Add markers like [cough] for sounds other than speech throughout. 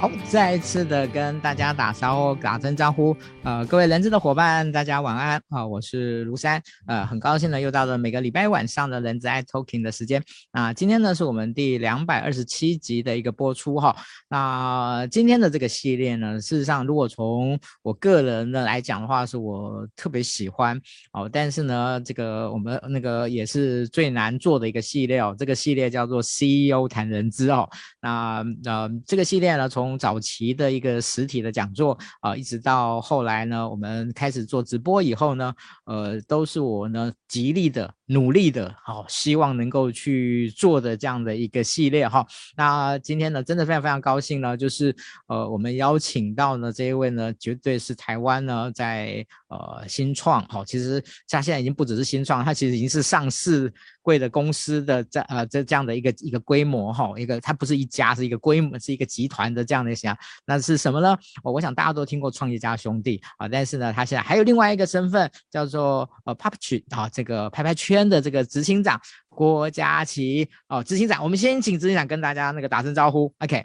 好，再一次的跟大家打招呼，打声招呼。呃，各位人资的伙伴，大家晚安啊！我是卢山，呃，很高兴呢，又到了每个礼拜晚上的人资爱 Talking 的时间。啊今天呢，是我们第两百二十七集的一个播出哈。那今天的这个系列呢，事实上，如果从我个人的来讲的话，是我特别喜欢哦。但是呢，这个我们那个也是最难做的一个系列哦。这个系列叫做 CEO 谈人资哦。那呃，这个系列呢，从从早期的一个实体的讲座啊，一直到后来呢，我们开始做直播以后呢，呃，都是我呢极力的努力的，好，希望能够去做的这样的一个系列哈。那今天呢，真的非常非常高兴呢，就是呃，我们邀请到呢这一位呢，绝对是台湾呢在呃新创，好，其实他现在已经不只是新创，他其实已经是上市贵的公司的这呃这这样的一个一个规模哈，一个它不是一家，是一个规模，是一个集团的这样的想，那是什么呢？我我想大家都听过创业家兄弟啊，但是呢，他现在还有另外一个身份叫做呃 puppet 啊，这个拍拍圈的这个执行长郭佳琪哦，执行长，我们先请执行长跟大家那个打声招呼，OK。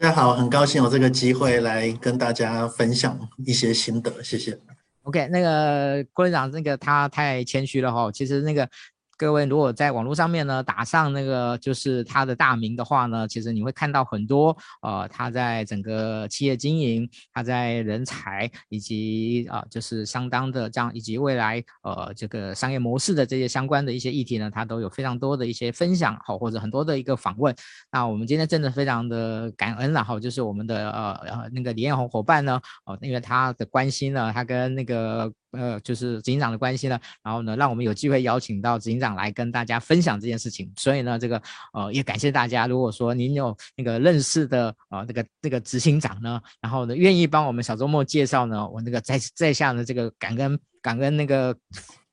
大家好，很高兴有这个机会来跟大家分享一些心得，谢谢。OK，那个郭执行长那个他太谦虚了哈，其实那个。各位，如果在网络上面呢打上那个就是他的大名的话呢，其实你会看到很多呃他在整个企业经营，他在人才以及啊、呃、就是相当的这样以及未来呃这个商业模式的这些相关的一些议题呢，他都有非常多的一些分享好或者很多的一个访问。那我们今天真的非常的感恩然后就是我们的呃呃那个李彦宏伙伴呢，哦、呃、因为他的关心呢，他跟那个。呃，就是执行长的关系呢，然后呢，让我们有机会邀请到执行长来跟大家分享这件事情。所以呢，这个呃，也感谢大家。如果说您有那个认识的呃，那个那个执行长呢，然后呢，愿意帮我们小周末介绍呢，我那个在在下的这个感恩感恩那个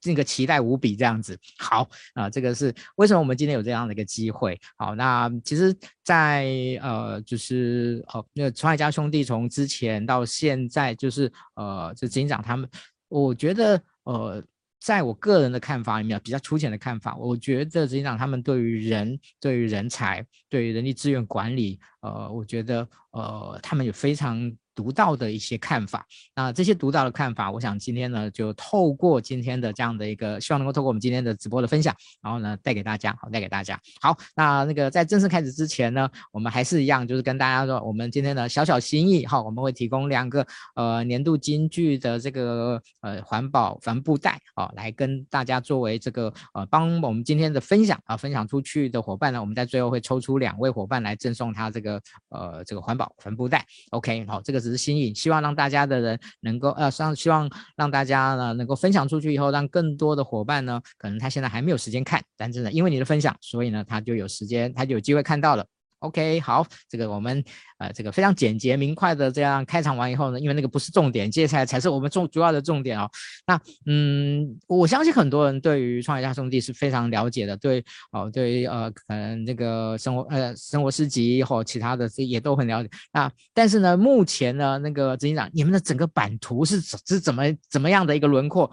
那个期待无比这样子。好啊，这个是为什么我们今天有这样的一个机会。好，那其实在，呃，就是呃，那个创业家兄弟从之前到现在，就是呃，就执行长他们。我觉得，呃，在我个人的看法里面，比较粗浅的看法，我觉得实际上他们对于人、对于人才、对于人力资源管理，呃，我觉得，呃，他们有非常。独到的一些看法，那这些独到的看法，我想今天呢，就透过今天的这样的一个，希望能够透过我们今天的直播的分享，然后呢，带给大家，好，带给大家。好，那那个在正式开始之前呢，我们还是一样，就是跟大家说，我们今天的小小心意，哈，我们会提供两个呃年度金句的这个呃环保帆布袋，啊，来跟大家作为这个呃帮我们今天的分享啊分享出去的伙伴呢，我们在最后会抽出两位伙伴来赠送他这个呃这个环保帆布袋，OK，好，这个是。新颖，希望让大家的人能够呃，让希望让大家呢能够分享出去以后，让更多的伙伴呢，可能他现在还没有时间看，但是呢，因为你的分享，所以呢，他就有时间，他就有机会看到了。OK，好，这个我们呃，这个非常简洁明快的这样开场完以后呢，因为那个不是重点，接下来才是我们重主要的重点哦。那嗯，我相信很多人对于创业家兄弟是非常了解的，对哦，对于呃，可能这个生活呃生活诗集或其他的这也都很了解。那但是呢，目前呢，那个执行长，你们的整个版图是是怎么怎么样的一个轮廓？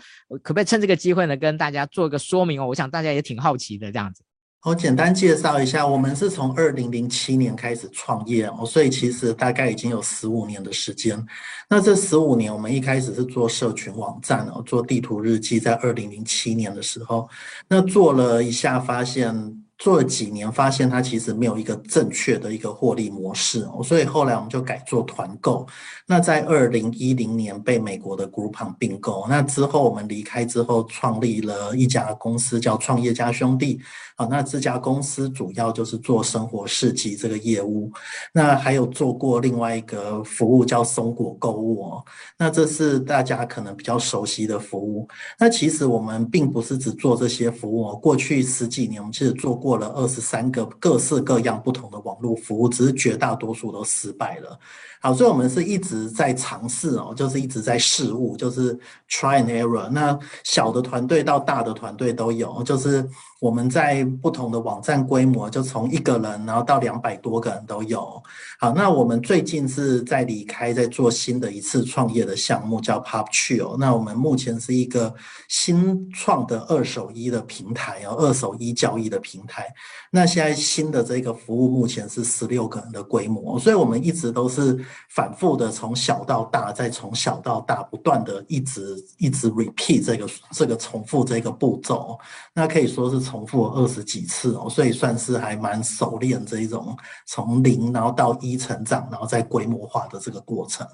可不可以趁这个机会呢，跟大家做一个说明哦？我想大家也挺好奇的这样子。我简单介绍一下，我们是从二零零七年开始创业哦，所以其实大概已经有十五年的时间。那这十五年，我们一开始是做社群网站哦，做地图日记，在二零零七年的时候，那做了一下，发现。做了几年，发现它其实没有一个正确的一个获利模式哦，所以后来我们就改做团购。那在二零一零年被美国的 Groupon 并购，那之后我们离开之后，创立了一家公司叫创业家兄弟。好，那这家公司主要就是做生活市集这个业务。那还有做过另外一个服务叫松果购物哦，那这是大家可能比较熟悉的服务。那其实我们并不是只做这些服务哦，过去十几年我们其实做。过了二十三个各式各样不同的网络服务，只是绝大多数都失败了。好，所以我们是一直在尝试哦，就是一直在试误，就是 try and error。那小的团队到大的团队都有，就是我们在不同的网站规模，就从一个人然后到两百多个人都有。好，那我们最近是在离开，在做新的一次创业的项目，叫 Puppetry 哦。那我们目前是一个新创的二手衣的平台哦，二手衣交易的平台。那现在新的这个服务目前是十六个人的规模，所以我们一直都是反复的从小到大，再从小到大不断的一直一直 repeat 这个这个重复这个步骤，那可以说是重复了二十几次哦，所以算是还蛮熟练这一种从零然后到一成长，然后再规模化的这个过程。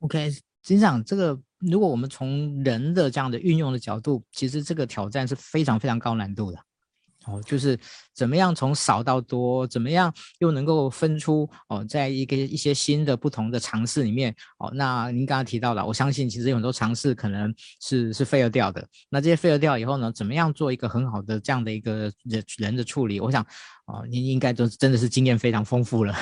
OK，执行长，这个如果我们从人的这样的运用的角度，其实这个挑战是非常非常高难度的。哦，就是怎么样从少到多，怎么样又能够分出哦，在一个一些新的不同的尝试里面，哦，那您刚刚提到了，我相信其实有很多尝试可能是是 fail 掉的。那这些 fail 掉以后呢，怎么样做一个很好的这样的一个人人的处理？我想，哦，您应该都真的是经验非常丰富了。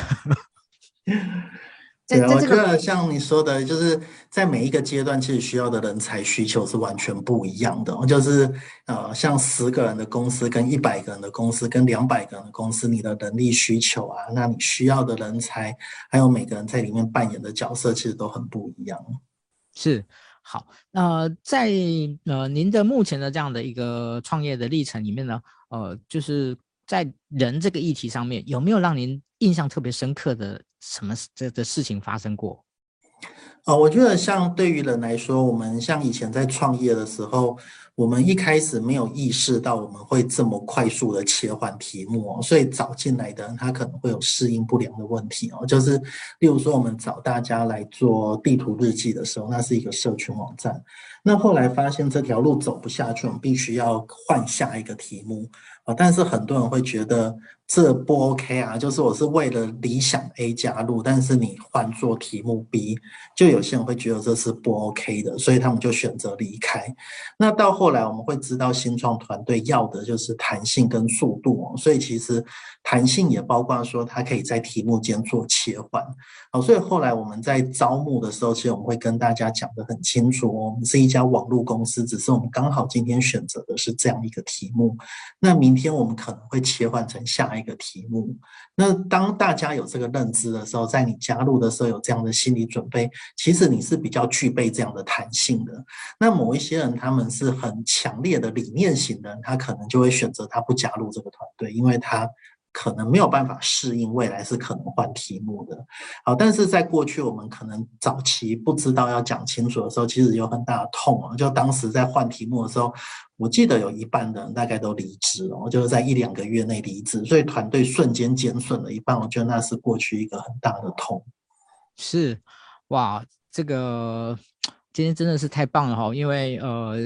[laughs] 对，我觉得像你说的，就是在每一个阶段，其实需要的人才需求是完全不一样的。就是呃，像十个人的公司跟一百个人的公司跟两百个人的公司，你的能力需求啊，那你需要的人才，还有每个人在里面扮演的角色，其实都很不一样。是，好，那在呃您的目前的这样的一个创业的历程里面呢，呃，就是在人这个议题上面，有没有让您印象特别深刻的？什么这的事情发生过？哦，我觉得像对于人来说，我们像以前在创业的时候，我们一开始没有意识到我们会这么快速的切换题目哦，所以找进来的人他可能会有适应不良的问题哦。就是例如说，我们找大家来做地图日记的时候，那是一个社群网站，那后来发现这条路走不下去，我们必须要换下一个题目啊。但是很多人会觉得。这不 OK 啊！就是我是为了理想 A 加入，但是你换做题目 B，就有些人会觉得这是不 OK 的，所以他们就选择离开。那到后来我们会知道，新创团队要的就是弹性跟速度哦，所以其实弹性也包括说它可以在题目间做切换。好，所以后来我们在招募的时候，其实我们会跟大家讲得很清楚哦，我们是一家网络公司，只是我们刚好今天选择的是这样一个题目，那明天我们可能会切换成下一个题目，那当大家有这个认知的时候，在你加入的时候有这样的心理准备，其实你是比较具备这样的弹性的。那某一些人他们是很强烈的理念型的，他可能就会选择他不加入这个团队，因为他。可能没有办法适应未来是可能换题目的，好，但是在过去我们可能早期不知道要讲清楚的时候，其实有很大的痛哦。就当时在换题目的时候，我记得有一半的人大概都离职了，就是在一两个月内离职，所以团队瞬间减损了一半。我觉得那是过去一个很大的痛。是，哇，这个今天真的是太棒了哈，因为呃。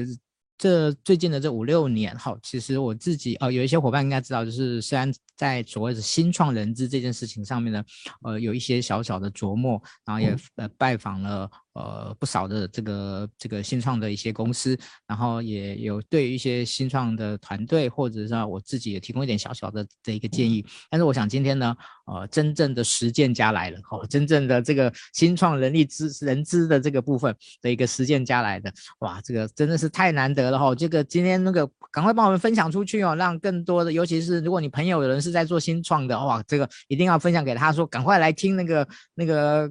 这最近的这五六年，哈，其实我自己呃有一些伙伴应该知道，就是虽然在所谓的新创人资这件事情上面呢，呃有一些小小的琢磨，然后也呃拜访了。呃，不少的这个这个新创的一些公司，然后也有对一些新创的团队，或者是我自己也提供一点小小的这一个建议。但是我想今天呢，呃，真正的实践家来了，哦，真正的这个新创人力资人资的这个部分的一个实践家来的，哇，这个真的是太难得了哈！这个今天那个赶快帮我们分享出去哦，让更多的，尤其是如果你朋友有人是在做新创的，哇，这个一定要分享给他说，赶快来听那个那个。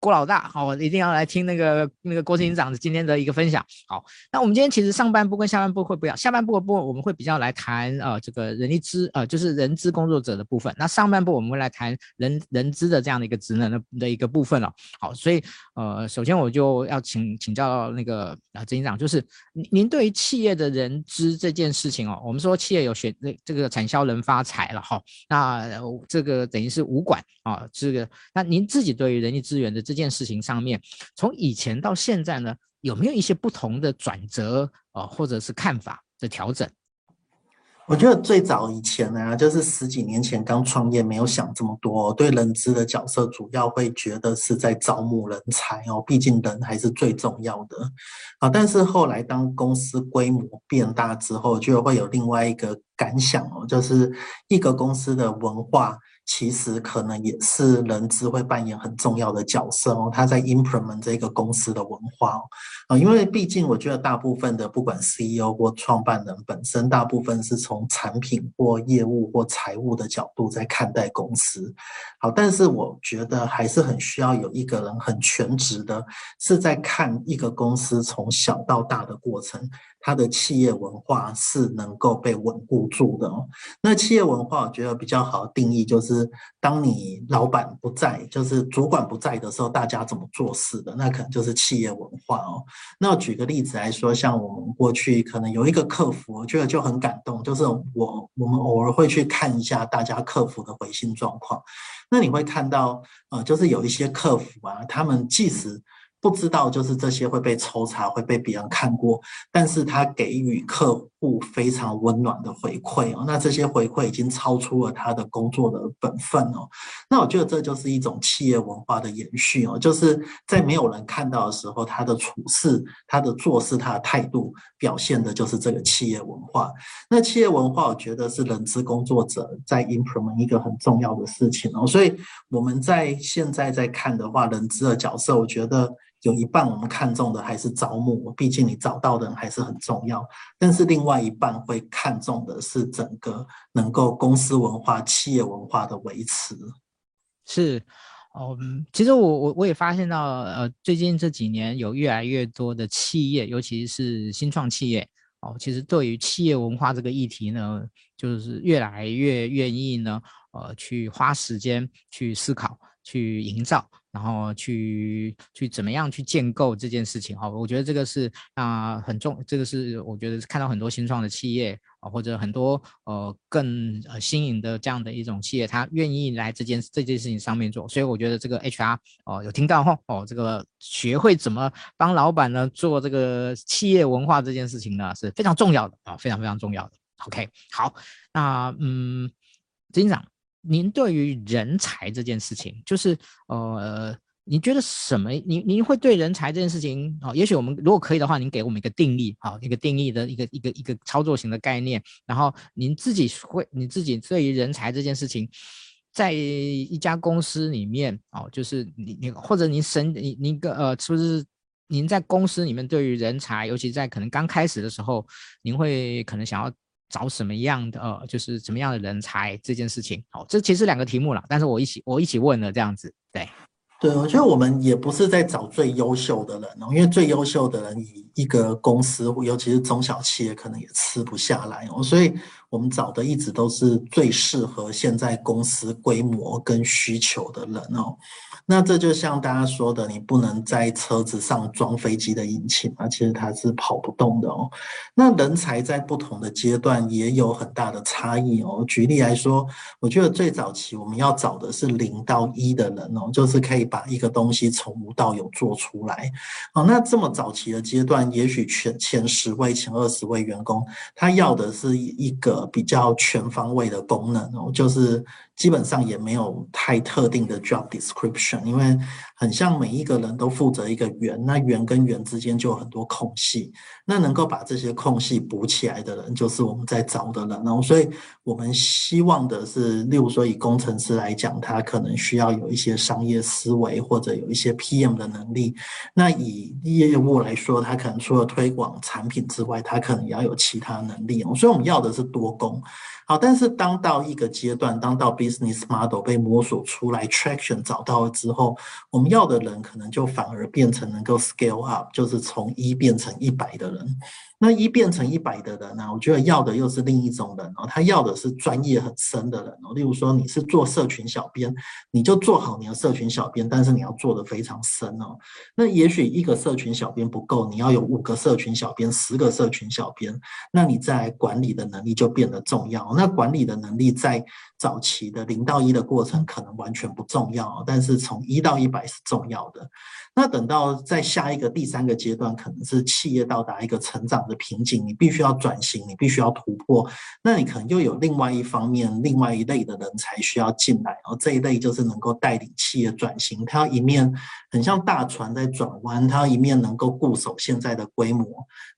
郭老大，好，一定要来听那个那个郭执行长今天的一个分享。好，那我们今天其实上半部跟下半部会不一样，下半部的部分我们会比较来谈呃这个人力资呃就是人资工作者的部分，那上半部我们会来谈人人资的这样的一个职能的的一个部分了。好，所以呃首先我就要请请教那个啊执行长，就是您您对于企业的人资这件事情哦，我们说企业有选这这个产销人发财了哈，那这个等于是五管啊这个，那您自己对于人力资源的这件事情上面，从以前到现在呢，有没有一些不同的转折啊、或者是看法的调整？我觉得最早以前呢，就是十几年前刚创业，没有想这么多，对人资的角色主要会觉得是在招募人才哦，毕竟人还是最重要的啊。但是后来当公司规模变大之后，就会有另外一个感想哦，就是一个公司的文化。其实可能也是人资会扮演很重要的角色哦，他在 implement 这个公司的文化，啊，因为毕竟我觉得大部分的不管 CEO 或创办人本身，大部分是从产品或业务或财务的角度在看待公司，好，但是我觉得还是很需要有一个人很全职的，是在看一个公司从小到大的过程。它的企业文化是能够被稳固住的哦。那企业文化，我觉得比较好定义就是，当你老板不在，就是主管不在的时候，大家怎么做事的，那可能就是企业文化哦。那我举个例子来说，像我们过去可能有一个客服，我觉得就很感动，就是我我们偶尔会去看一下大家客服的回信状况，那你会看到，呃，就是有一些客服啊，他们即使不知道就是这些会被抽查，会被别人看过，但是他给予客户非常温暖的回馈哦，那这些回馈已经超出了他的工作的本分哦，那我觉得这就是一种企业文化的延续哦，就是在没有人看到的时候，他的处事、他的做事、他的态度表现的就是这个企业文化。那企业文化，我觉得是人资工作者在 implement 一个很重要的事情哦，所以我们在现在在看的话，人资的角色，我觉得。有一半我们看中的还是招募，毕竟你找到的人还是很重要。但是另外一半会看重的是整个能够公司文化、企业文化的维持。是，嗯，其实我我我也发现到，呃，最近这几年有越来越多的企业，尤其是新创企业，哦，其实对于企业文化这个议题呢，就是越来越愿意呢，呃，去花时间去思考、去营造。然后去去怎么样去建构这件事情哈，我觉得这个是啊、很重，这个是我觉得看到很多新创的企业啊，或者很多呃更呃新颖的这样的一种企业，他愿意来这件这件事情上面做，所以我觉得这个 HR 哦、有听到哈哦，这个学会怎么帮老板呢做这个企业文化这件事情呢是非常重要的啊，非常非常重要的。OK，好，那嗯，金长。您对于人才这件事情，就是呃，你觉得什么？您您会对人才这件事情啊、哦？也许我们如果可以的话，您给我们一个定义啊、哦，一个定义的一个一个一个操作型的概念。然后您自己会，你自己对于人才这件事情，在一家公司里面哦，就是你你或者您审你您个呃，是不是您在公司里面对于人才，尤其在可能刚开始的时候，您会可能想要。找什么样的呃，就是什么样的人才这件事情，好，这其实两个题目了，但是我一起我一起问了这样子，对，对，我觉得我们也不是在找最优秀的人哦，因为最优秀的人以一个公司，尤其是中小企业，可能也吃不下来哦，所以我们找的一直都是最适合现在公司规模跟需求的人哦。那这就像大家说的，你不能在车子上装飞机的引擎啊，其实它是跑不动的哦。那人才在不同的阶段也有很大的差异哦。举例来说，我觉得最早期我们要找的是零到一的人哦，就是可以把一个东西从无到有做出来。哦，那这么早期的阶段，也许前前十位、前二十位员工，他要的是一个比较全方位的功能哦，就是。基本上也没有太特定的 job description，因为很像每一个人都负责一个圆，那圆跟圆之间就有很多空隙，那能够把这些空隙补起来的人，就是我们在找的人。然后，所以我们希望的是，例如说以工程师来讲，他可能需要有一些商业思维，或者有一些 PM 的能力。那以业务来说，他可能除了推广产品之外，他可能也要有其他能力。所以我们要的是多工。好，但是当到一个阶段，当到 business model 被摸索出来，traction 找到了之后，我们要的人可能就反而变成能够 scale up，就是从一变成一百的人。那一变成一百的人呢、我觉得要的又是另一种人哦，他要的是专业很深的人哦。例如说，你是做社群小编，你就做好你的社群小编，但是你要做得非常深哦。那也许一个社群小编不够，你要有五个社群小编、十个社群小编，那你在管理的能力就变得重要。那管理的能力在早期的零到一的过程可能完全不重要，但是从一到一百是重要的。那等到在下一个第三个阶段，可能是企业到达一个成长的瓶颈，你必须要转型，你必须要突破。那你可能又有另外一方面、另外一类的人才需要进来，而这一类就是能够带领企业转型。他要一面很像大船在转弯，他要一面能够固守现在的规模，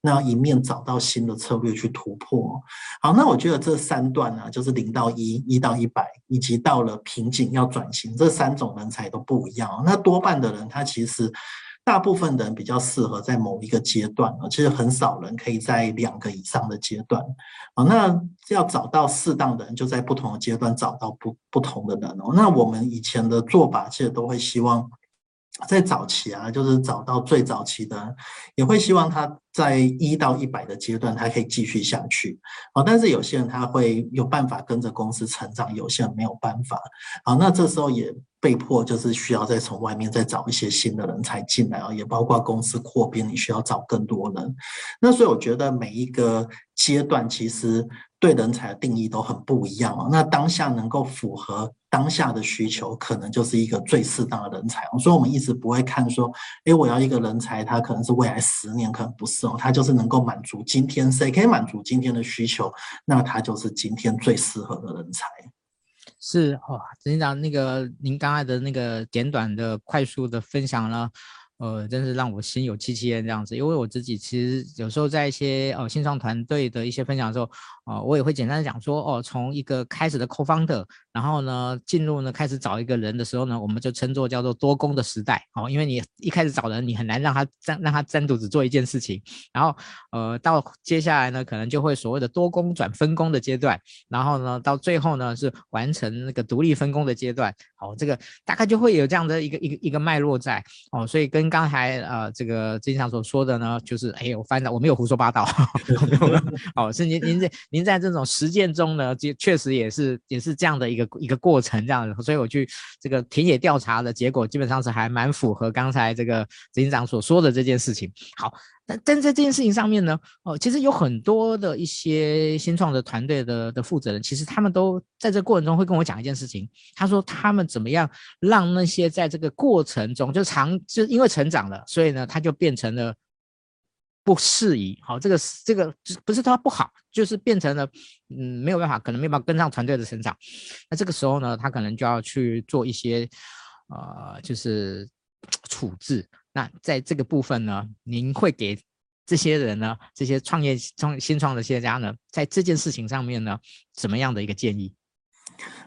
那一面找到新的策略去突破。好，那我觉得这三段呢、就是零到一、一到一百，以及到了瓶颈要转型，这三种人才都不一样。那多半的人他其实。大部分人比较适合在某一个阶段，其实很少人可以在两个以上的阶段。啊，那要找到适当的人，就在不同的阶段找到不不同的人哦。那我们以前的做法，其实都会希望在早期啊，就是找到最早期的，也会希望他在一到一百的阶段，他可以继续下去。啊，但是有些人他会有办法跟着公司成长，有些人没有办法。啊，那这时候也被迫就是需要再从外面再找一些新的人才进来啊，也包括公司扩编，你需要找更多人。那所以我觉得每一个阶段其实对人才的定义都很不一样啊。那当下能够符合。当下的需求可能就是一个最适当的人才，所以我们一直不会看说，诶，我要一个人才，他可能是未来十年，可能不是哦，他就是能够满足今天，谁可以满足今天的需求，那他就是今天最适合的人才。是哦，执行长，那个您刚才的那个简短的、快速的分享呢，呃，真是让我心有戚戚焉这样子，因为我自己其实有时候在一些呃线上团队的一些分享的时候。啊、我也会简单的讲说，哦，从一个开始的 co-founder，然后呢，进入呢开始找一个人的时候呢，我们就称作叫做多工的时代，哦，因为你一开始找人，你很难让他占让他单独只做一件事情，然后呃，到接下来呢，可能就会所谓的多工转分工的阶段，然后呢，到最后呢是完成那个独立分工的阶段，哦，这个大概就会有这样的一个一个一个脉络在，哦，所以跟刚才呃这个经常所说的呢，就是哎，我翻到我没有胡说八道，[laughs] [laughs] 哦，是您您在。您在这种实践中呢，就确实也是也是这样的一个一个过程，这样子，所以我去这个田野调查的结果，基本上是还蛮符合刚才这个执行长所说的这件事情。好，但但在这件事情上面呢，哦，其实有很多的一些新创的团队的的负责人，其实他们都在这过程中会跟我讲一件事情，他说他们怎么样让那些在这个过程中就长就因为成长了，所以呢，他就变成了。不适宜，好，这个这个不是他不好，就是变成了，嗯，没有办法，可能没有办法跟上团队的成长。那这个时候呢，他可能就要去做一些，呃，就是处置。那在这个部分呢，您会给这些人呢，这些创业创新创的企业家呢，在这件事情上面呢，怎么样的一个建议？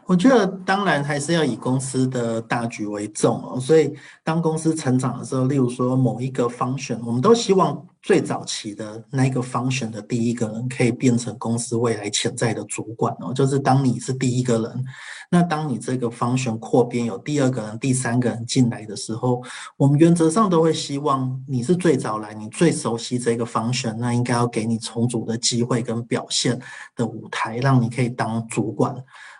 我觉得当然还是要以公司的大局为重哦，所以当公司成长的时候，例如说某一个 function，我们都希望最早期的那个 function 的第一个人可以变成公司未来潜在的主管哦，就是当你是第一个人，那当你这个 function 扩编有第二个人、第三个人进来的时候，我们原则上都会希望你是最早来，你最熟悉这个 function，那应该要给你充足的机会跟表现的舞台，让你可以当主管。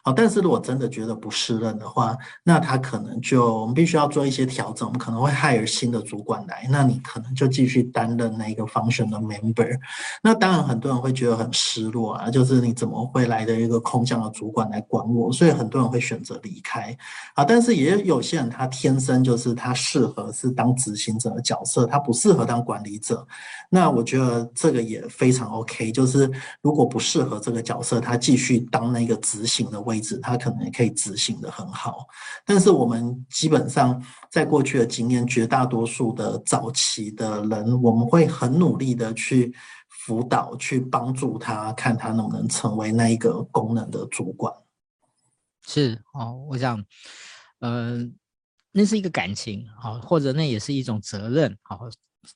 好，但是如果真的觉得不适任的话，那他可能就我们必须要做一些调整，我们可能会 hire 新的主管来，那你可能就继续担任那个 function 的 member。那当然很多人会觉得很失落啊，就是你怎么会来的一个空降的主管来管我？所以很多人会选择离开。啊，但是也有些人他天生就是他适合是当执行者的角色，他不适合当管理者。那我觉得这个也非常 OK，就是如果不适合这个角色，他继续当那个执行的位置。他可能也可以执行的很好，但是我们基本上在过去的经验，绝大多数的早期的人，我们会很努力的去辅导、去帮助他，看他能不能成为那一个功能的主管。是哦，我想，呃，那是一个感情，好，或者那也是一种责任，好，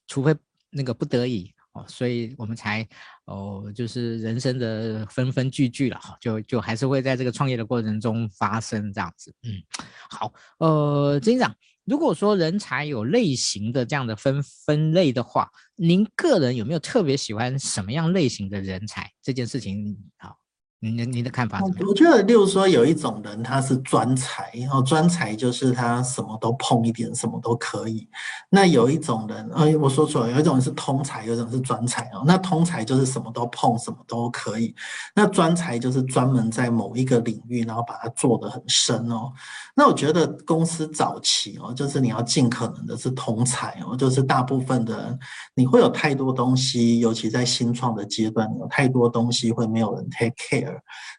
除非那个不得已。哦，所以我们才哦，就是人生的分分聚聚了，就就还是会在这个创业的过程中发生这样子。嗯，好，呃，金长，如果说人才有类型的这样的分分类的话，您个人有没有特别喜欢什么样类型的人才？这件事情，好。您的您的看法？我觉得，例如说，有一种人他是专才，然后专才就是他什么都碰一点，什么都可以。那有一种人，呃，我说错了，有一种人是通才，有一种是专才哦。那通才就是什么都碰，什么都可以。那专才就是专门在某一个领域，然后把它做得很深哦。那我觉得公司早期哦，就是你要尽可能的是通才哦，就是大部分的人你会有太多东西，尤其在新创的阶段，有太多东西会没有人 take care。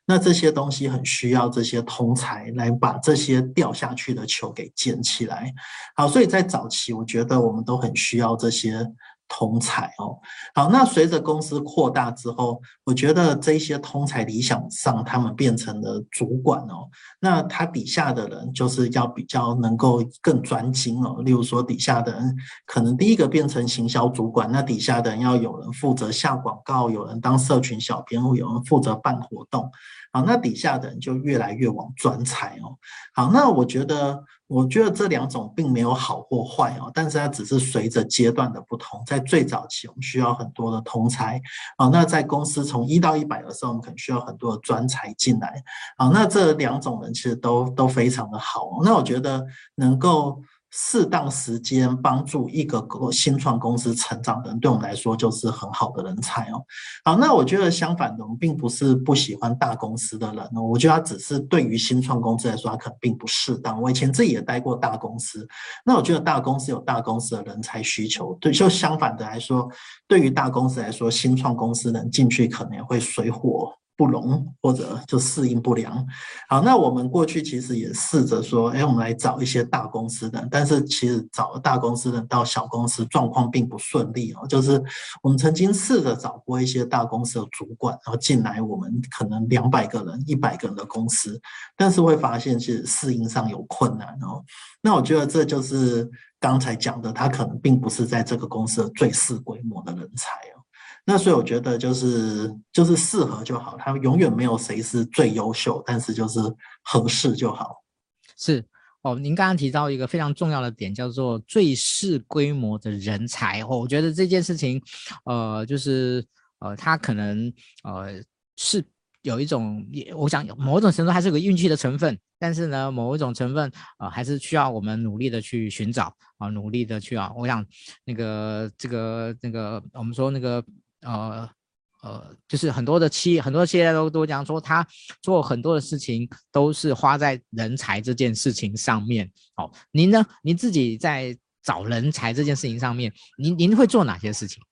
那这些东西很需要这些通才来把这些掉下去的球给捡起来。好，所以在早期，我觉得我们都很需要这些。通才哦，好，那随着公司扩大之后，我觉得这些通才理想上他们变成了主管哦，那他底下的人就是要比较能够更专精哦，例如说底下的人可能第一个变成行销主管，那底下的人要有人负责下广告，有人当社群小编，有人负责办活动。好，那底下的人就越来越往专才哦。好，那我觉得，我觉得这两种并没有好或坏哦，但是它只是随着阶段的不同，在最早期我们需要很多的通才，好，那在公司从一到一百的时候，我们可能需要很多的专才进来，好，那这两种人其实都都非常的好，那我觉得能够。适当时间帮助一个新创公司成长的人，对我们来说就是很好的人才哦。好，那我觉得相反的，我们并不是不喜欢大公司的人。我觉得他只是对于新创公司来说，他可能并不适当。我以前自己也待过大公司，那我觉得大公司有大公司的人才需求。对，就相反的来说，对于大公司来说，新创公司能进去可能也会水火不容，或者就适应不良。好，那我们过去其实也试着说，哎，我们来找一些大公司的，但是其实找了大公司的到小公司状况并不顺利哦。就是我们曾经试着找过一些大公司的主管，然后进来我们可能两百个人、一百个人的公司，但是会发现其实适应上有困难哦。那我觉得这就是刚才讲的，他可能并不是在这个公司最适规模的人才哦。那所以我觉得就是就是适合就好，他永远没有谁是最优秀，但是就是合适就好。是哦，您刚刚提到一个非常重要的点，叫做最适规模的人才。哦，我觉得这件事情，呃，就是呃，他可能呃是有一种，我想某种程度还是有个运气的成分，但是呢，某一种成分呃还是需要我们努力的去寻找啊，努力的去啊。我想那个这个那个我们说那个。呃呃，就是很多的企业，很多企业都都讲说，他做很多的事情都是花在人才这件事情上面。哦，您呢？您自己在找人才这件事情上面，您您会做哪些事情？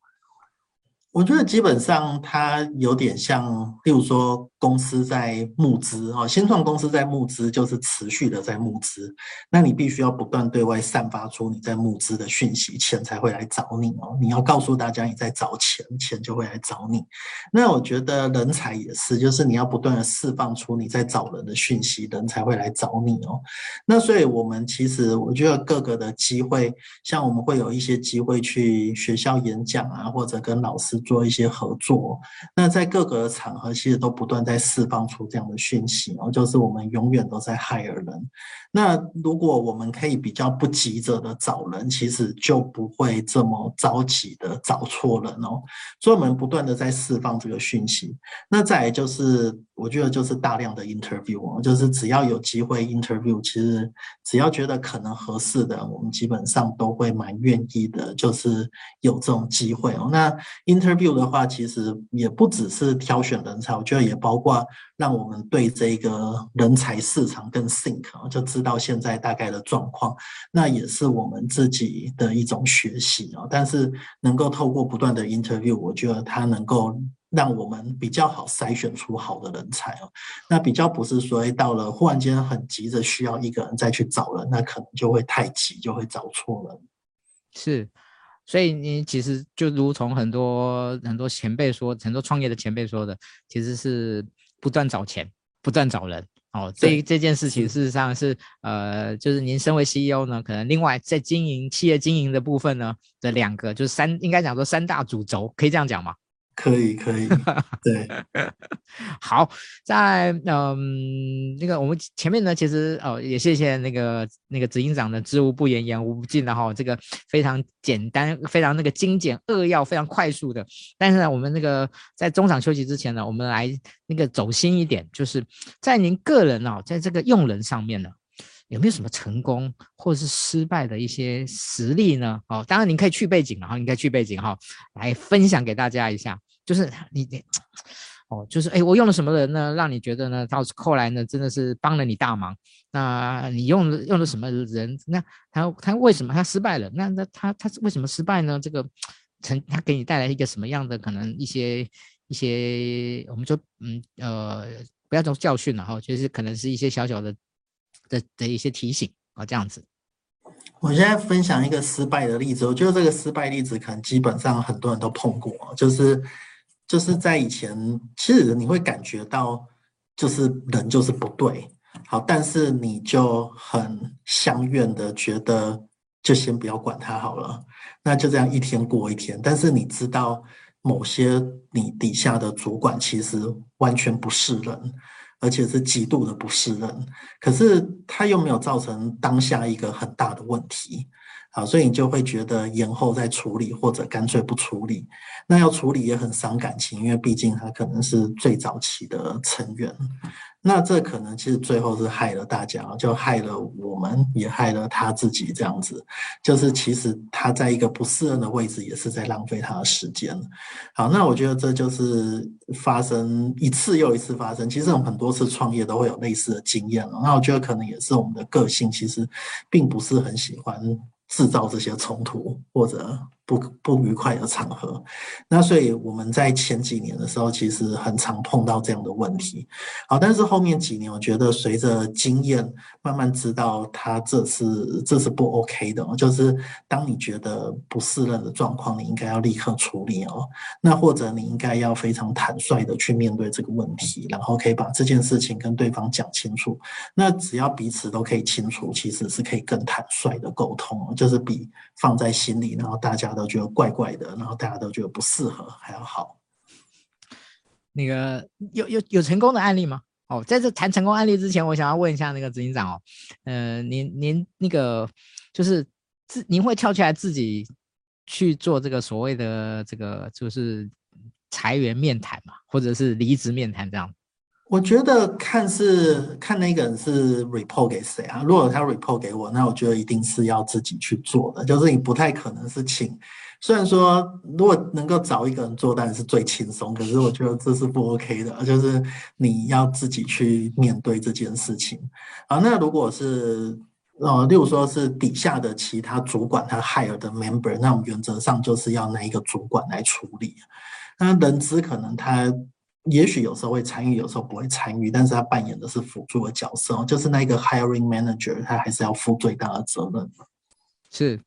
我觉得基本上它有点像，例如说公司在募资啊，新创公司在募资就是持续的在募资，那你必须要不断对外散发出你在募资的讯息，钱才会来找你哦。你要告诉大家你在找钱，钱就会来找你。那我觉得人才也是，就是你要不断的释放出你在找人的讯息，人才会来找你哦。那所以我们其实我觉得各个的机会，像我们会有一些机会去学校演讲啊，或者跟老师。做一些合作，那在各个场合其实都不断在释放出这样的讯息哦，就是我们永远都在 hire 人。那如果我们可以比较不急着的找人，其实就不会这么着急的找错人哦。所以我们不断的在释放这个讯息。那再就是，我觉得就是大量的 interview 哦，就是只要有机会 interview，其实只要觉得可能合适的，我们基本上都会蛮愿意的，就是有这种机会哦。那 inter interview 的话，其实也不只是挑选人才，我觉得也包括让我们对这个人才市场更 think 就知道现在大概的状况，那也是我们自己的一种学习啊。但是能够透过不断的 interview，我觉得它能够让我们比较好筛选出好的人才哦。那比较不是说到了忽然间很急着需要一个人再去找人，那可能就会太急，就会找错人。是，所以你其实就如同很多很多前辈说，很多创业的前辈说的，其实是。不断找钱，不断找人，哦，这这件事情事实上是，呃，就是您身为 CEO 呢，可能另外在经营企业经营的部分呢的两个，就是三，应该讲说三大主轴，可以这样讲吗？可以，可以，[laughs] 对，[laughs] 好，在嗯那个我们前面呢，其实哦也谢谢那个那个执行长的知无不言，言无不尽的哈，这个非常简单，非常那个精简扼要，非常快速的。但是呢，我们那个在中场休息之前呢，我们来那个走心一点，就是在您个人哦，在这个用人上面呢，有没有什么成功或者是失败的一些实例呢？哦，当然您可以去背景然后，您可以去背景哈，来分享给大家一下。就是你你哦，就是哎，我用了什么人呢？让你觉得呢？到后来呢，真的是帮了你大忙。那你用了用了什么人？那他他为什么他失败了？那那他他为什么失败呢？这个成他给你带来一个什么样的可能一些一些我们说嗯呃不要说教训了哈，就是可能是一些小小的的的一些提醒啊这样子。我现在分享一个失败的例子，我觉得这个失败例子可能基本上很多人都碰过，就是。就是在以前，其实你会感觉到，就是人就是不对，好，但是你就很相愿的觉得，就先不要管他好了，那就这样一天过一天。但是你知道，某些你底下的主管其实完全不是人，而且是极度的不是人，可是他又没有造成当下一个很大的问题。好，所以你就会觉得延后再处理，或者干脆不处理。那要处理也很伤感情，因为毕竟他可能是最早期的成员。那这可能其实最后是害了大家，就害了我们，也害了他自己。这样子，就是其实他在一个不适任的位置，也是在浪费他的时间。好，那我觉得这就是发生一次又一次发生。其实我们很多次创业都会有类似的经验了。那我觉得可能也是我们的个性，其实并不是很喜欢。制造这些冲突或者不不愉快的场合，那所以我们在前几年的时候，其实很常碰到这样的问题。好，但是后面几年，我觉得随着经验，慢慢知道他这是这是不 OK 的。就是当你觉得不适任的状况，你应该要立刻处理哦。那或者你应该要非常坦率的去面对这个问题，然后可以把这件事情跟对方讲清楚。那只要彼此都可以清楚，其实是可以更坦率的沟通，就是比放在心里，然后大家都觉得怪怪的，然后大家都觉得不适合，还要好。那个有有有成功的案例吗？哦，在这谈成功案例之前，我想要问一下那个执行长哦，呃，您您那个就是自您会跳起来自己去做这个所谓的这个就是裁员面谈嘛，或者是离职面谈这样？我觉得看是看那个人是 report 给谁啊？如果他 report 给我，那我觉得一定是要自己去做的，就是你不太可能是请。虽然说如果能够找一个人做，当然是最轻松，可是我觉得这是不 OK 的，就是你要自己去面对这件事情。啊，那如果是呃，例如说是底下的其他主管他 hire 的 member，那我们原则上就是要那一个主管来处理。那人资可能他。也许有时候会参与，有时候不会参与，但是他扮演的是辅助的角色，就是那个 hiring manager，他还是要负最大的责任。是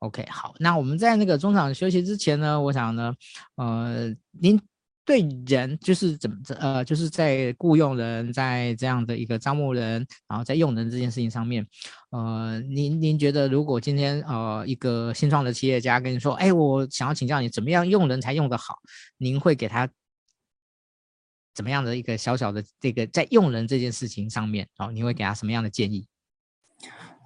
，OK，好，那我们在那个中场休息之前呢，我想呢，呃，您对人就是怎么呃，就是在雇佣人，在这样的一个招募人，然后在用人这件事情上面，呃，您您觉得如果今天呃一个新创的企业家跟你说，哎，我想要请教你怎么样用人才用得好，您会给他？怎么样的一个小小的这个在用人这件事情上面，哦，你会给他什么样的建议？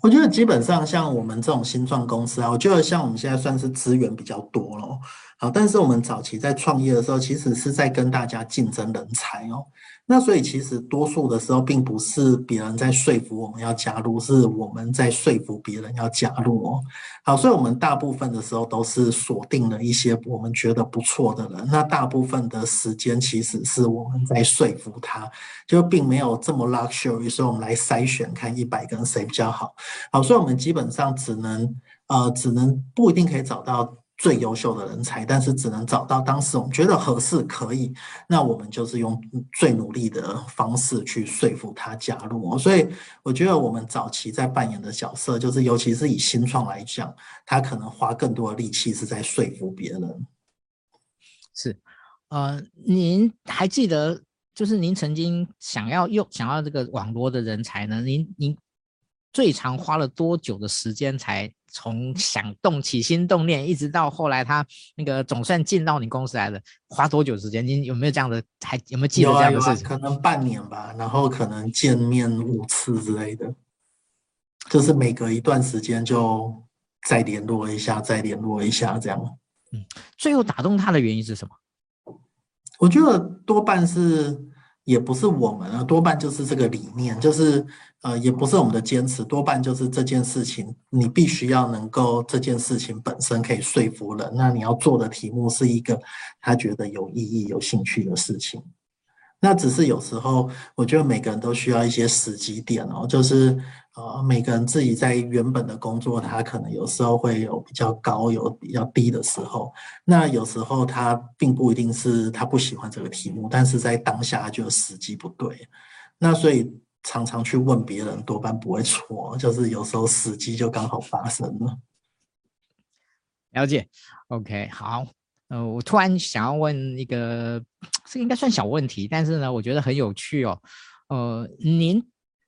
我觉得基本上像我们这种新创公司啊，我觉得像我们现在算是资源比较多了，好，但是我们早期在创业的时候，其实是在跟大家竞争人才哦。那所以其实多数的时候，并不是别人在说服我们要加入，是我们在说服别人要加入哦。好，所以我们大部分的时候都是锁定了一些我们觉得不错的人。那大部分的时间其实是我们在说服他，就并没有这么 luxury，所以我们来筛选看一百个人谁比较好。好，所以我们基本上只能呃，只能不一定可以找到。最优秀的人才，但是只能找到当时我们觉得合适可以，那我们就是用最努力的方式去说服他加入。所以我觉得我们早期在扮演的角色，就是尤其是以新创来讲，他可能花更多的力气是在说服别人。是，呃，您还记得，就是您曾经想要用想要这个网罗的人才呢？您您最长花了多久的时间才？从想动起心动念，一直到后来他那个总算进到你公司来了，花多久时间？你有没有这样的？还有没有记得这样的事情？可能半年吧，然后可能见面五次之类的，就是每隔一段时间就再联络一下，再联络一下这样。嗯，最后打动他的原因是什么？我觉得多半是。也不是我们啊，多半就是这个理念，就是呃，也不是我们的坚持，多半就是这件事情，你必须要能够这件事情本身可以说服人，那你要做的题目是一个他觉得有意义、有兴趣的事情。那只是有时候，我觉得每个人都需要一些时机点哦，就是呃，每个人自己在原本的工作，他可能有时候会有比较高，有比较低的时候。那有时候他并不一定是他不喜欢这个题目，但是在当下就时机不对。那所以常常去问别人，多半不会错，就是有时候时机就刚好发生了。了解，OK，好。呃，我突然想要问一个，[tsk] 这应该算小问题，但是呢，我觉得很有趣哦。呃，您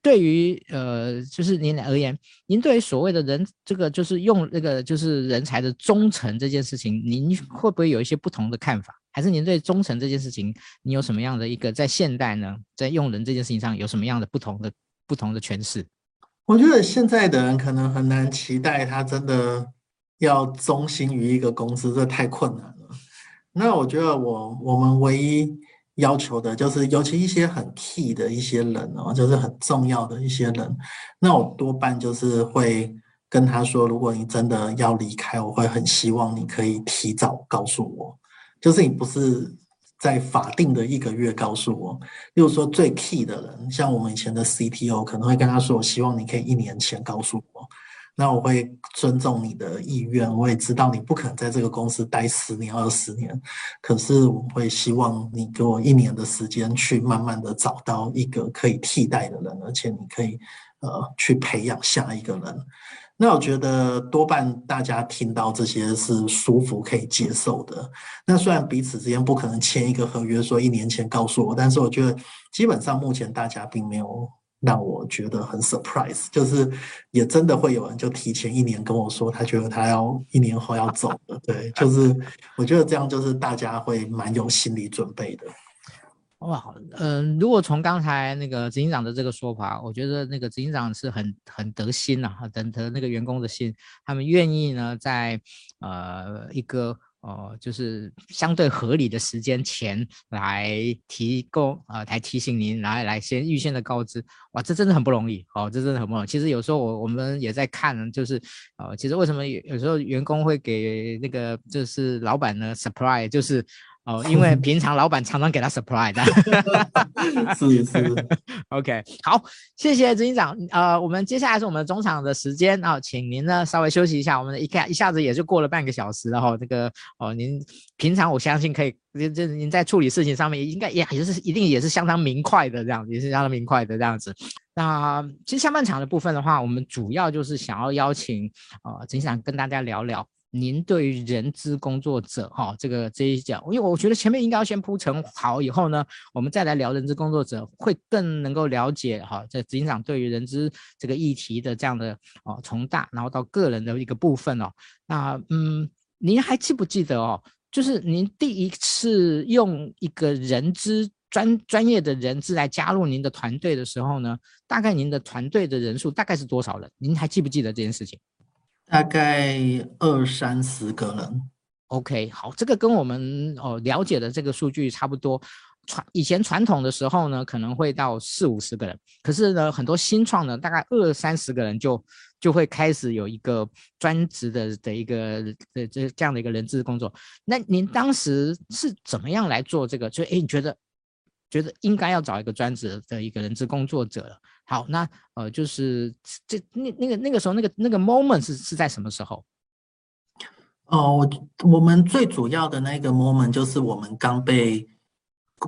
对于呃，就是您而言，您对于所谓的人，这个就是用那个就是人才的忠诚这件事情，您会不会有一些不同的看法？还是您对忠诚这件事情，你有什么样的一个在现代呢，在用人这件事情上有什么样的不同的不同的诠释？我觉得现在的人可能很难期待他真的要忠心于一个公司，这太困难了。那我觉得我我们唯一要求的就是，尤其一些很 key 的一些人哦，就是很重要的一些人，那我多半就是会跟他说，如果你真的要离开，我会很希望你可以提早告诉我，就是你不是。在法定的一个月告诉我，例如说最 key 的人，像我们以前的 CTO 可能会跟他说，我希望你可以一年前告诉我，那我会尊重你的意愿，我也知道你不可能在这个公司待十年二十年，可是我会希望你给我一年的时间去慢慢的找到一个可以替代的人，而且你可以呃去培养下一个人。那我觉得多半大家听到这些是舒服可以接受的。那虽然彼此之间不可能签一个合约说一年前告诉我，但是我觉得基本上目前大家并没有让我觉得很 surprise，就是也真的会有人就提前一年跟我说他觉得他要一年后要走了。对，就是 [laughs] 我觉得这样就是大家会蛮有心理准备的。哇，嗯，如果从刚才那个执行长的这个说法，我觉得那个执行长是很很得心呐，很得那个员工的心，他们愿意呢在呃一个哦就是相对合理的时间前来提供呃来提醒您来来先预先的告知，哇，这真的很不容易哦，这真的很不容易。其实有时候我我们也在看，就是呃其实为什么有时候员工会给那个就是老板呢 surprise 就是。哦，因为 [laughs] 平常老板常常给他 surprise 的，[laughs] 是是，[laughs] OK，好，谢谢执行长。呃，我们接下来是我们中场的时间啊，请您呢稍微休息一下。我们一看一下子也就过了半个小时了哈。这个哦，您平常我相信可以，这您在处理事情上面应该也也是一定也是相当明快的这样子，也是相当明快的这样子。那其实下半场的部分的话，我们主要就是想要邀请呃执行长跟大家聊聊。您对于人资工作者哈，这个这一讲，因为我觉得前面应该要先铺陈好，以后呢，我们再来聊人资工作者，会更能够了解哈，这执行长对于人资这个议题的这样的哦，从大然后到个人的一个部分哦。那嗯，您还记不记得哦？就是您第一次用一个人资专专业的人资来加入您的团队的时候呢，大概您的团队的人数大概是多少人？您还记不记得这件事情？大概二三十个人，OK，好，这个跟我们哦了解的这个数据差不多。传以前传统的时候呢，可能会到四五十个人，可是呢，很多新创呢，大概二三十个人就就会开始有一个专职的的一个呃这这样的一个人资工作。那您当时是怎么样来做这个？就哎，你觉得觉得应该要找一个专职的一个人资工作者？好，那呃，就是这那那个那个时候，那个那个 moment 是是在什么时候？哦，我我们最主要的那个 moment 就是我们刚被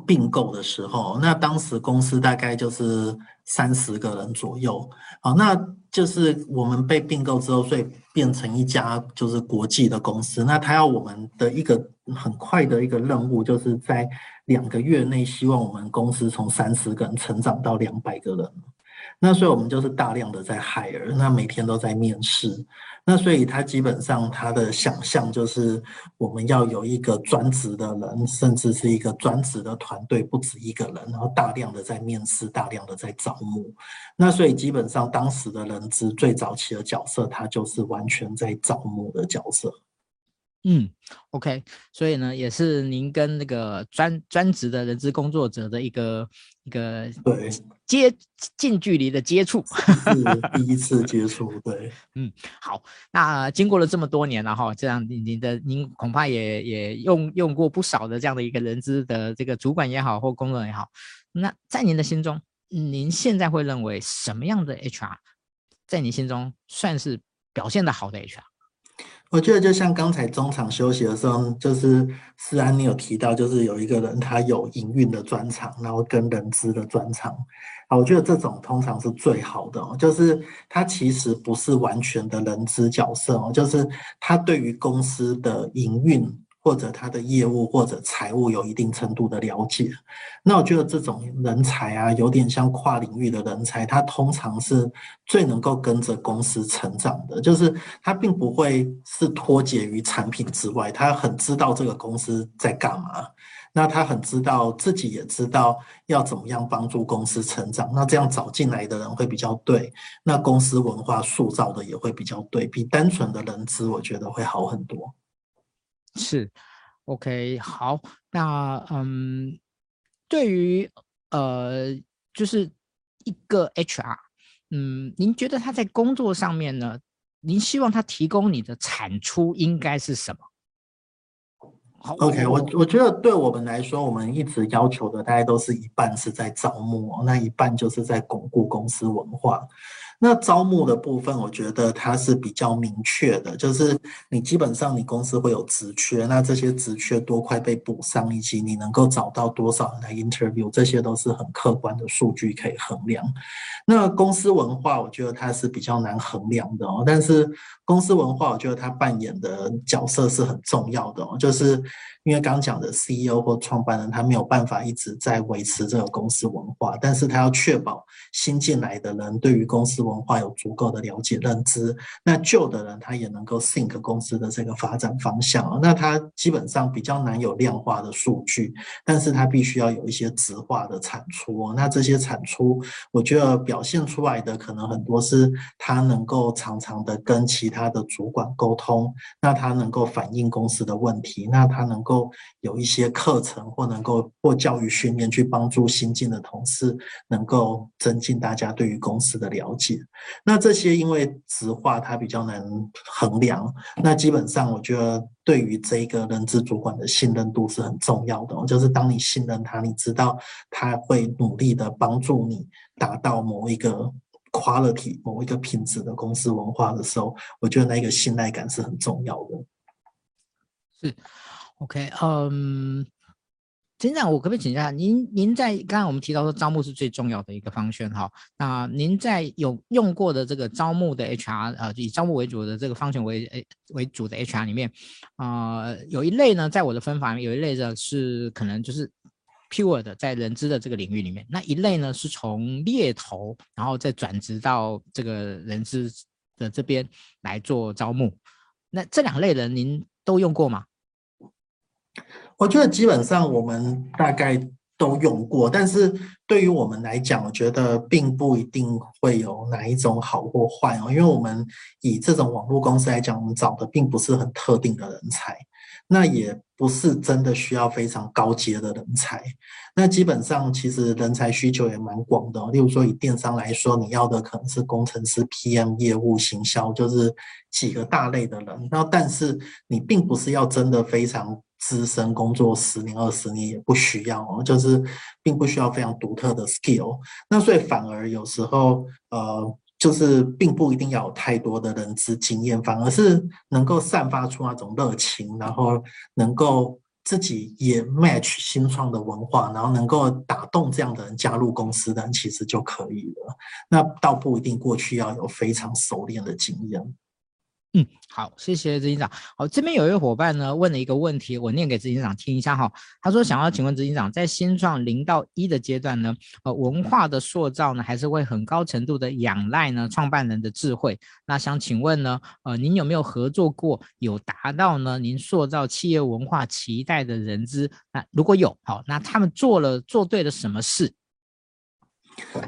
并购的时候，那当时公司大概就是三十个人左右。好，那就是我们被并购之后，所以变成一家就是国际的公司。那他要我们的一个很快的一个任务，就是在两个月内，希望我们公司从三十个人成长到两百个人。那所以，我们就是大量的在海尔那每天都在面试。那所以，他基本上他的想象就是，我们要有一个专职的人，甚至是一个专职的团队，不止一个人，然后大量的在面试，大量的在招募。那所以，基本上当时的人资最早期的角色，他就是完全在招募的角色。嗯，OK，所以呢，也是您跟那个专专职的人资工作者的一个一个对。接近距离的接触，是第一次接触，对，[laughs] 嗯，好，那经过了这么多年了哈，这样您您的您恐怕也也用用过不少的这样的一个人资的这个主管也好或工作人也好，那在您的心中，您现在会认为什么样的 HR 在你心中算是表现的好的 HR？我觉得就像刚才中场休息的时候，就是思安你有提到，就是有一个人他有营运的专长，然后跟人资的专长。啊，我觉得这种通常是最好的哦，就是他其实不是完全的人资角色哦，就是他对于公司的营运或者他的业务或者财务有一定程度的了解。那我觉得这种人才啊，有点像跨领域的人才，他通常是最能够跟着公司成长的，就是他并不会是脱节于产品之外，他很知道这个公司在干嘛。那他很知道自己也知道要怎么样帮助公司成长，那这样找进来的人会比较对，那公司文化塑造的也会比较对，比单纯的人资我觉得会好很多。是，OK，好，那嗯，对于呃，就是一个 HR，嗯，您觉得他在工作上面呢，您希望他提供你的产出应该是什么？OK，我我觉得对我们来说，我们一直要求的大概都是一半是在招募，那一半就是在巩固公司文化。那招募的部分，我觉得它是比较明确的，就是你基本上你公司会有职缺，那这些职缺多快被补上，以及你能够找到多少人来 interview，这些都是很客观的数据可以衡量。那公司文化，我觉得它是比较难衡量的哦，但是公司文化，我觉得它扮演的角色是很重要的哦，就是。因为刚讲的 CEO 或创办人，他没有办法一直在维持这个公司文化，但是他要确保新进来的人对于公司文化有足够的了解认知，那旧的人他也能够 think 公司的这个发展方向。那他基本上比较难有量化的数据，但是他必须要有一些质化的产出哦。那这些产出，我觉得表现出来的可能很多是他能够常常的跟其他的主管沟通，那他能够反映公司的问题，那他能够。有一些课程或能够或教育训练，去帮助新进的同事，能够增进大家对于公司的了解。那这些因为直化它比较难衡量，那基本上我觉得对于这个人资主管的信任度是很重要的。就是当你信任他，你知道他会努力的帮助你达到某一个 quality、某一个品质的公司文化的时候，我觉得那个信赖感是很重要的。是。OK，嗯，陈长，我可不可以请教下您？您在刚才我们提到说招募是最重要的一个方向哈，那您在有用过的这个招募的 HR，呃，以招募为主的这个方向为诶为主的 HR 里面，啊、呃，有一类呢，在我的分法里面有一类的是可能就是 pure 的在人资的这个领域里面，那一类呢是从猎头，然后再转职到这个人资的这边来做招募，那这两类人您都用过吗？我觉得基本上我们大概都用过，但是对于我们来讲，我觉得并不一定会有哪一种好或坏哦，因为我们以这种网络公司来讲，我们找的并不是很特定的人才。那也不是真的需要非常高阶的人才，那基本上其实人才需求也蛮广的。例如说以电商来说，你要的可能是工程师、PM、业务、行销，就是几个大类的人。那但是你并不是要真的非常资深，工作十年、二十年也不需要哦，就是并不需要非常独特的 skill。那所以反而有时候呃。就是并不一定要有太多的人资经验，反而是能够散发出那种热情，然后能够自己也 match 新创的文化，然后能够打动这样的人加入公司的人，其实就可以了。那倒不一定过去要有非常熟练的经验。嗯，好，谢谢执行长。好，这边有一位伙伴呢问了一个问题，我念给执行长听一下哈。他说想要请问执行长，在新创零到一的阶段呢，呃，文化的塑造呢，还是会很高程度的仰赖呢创办人的智慧。那想请问呢，呃，您有没有合作过有达到呢您塑造企业文化期待的人资？那如果有，好，那他们做了做对了什么事？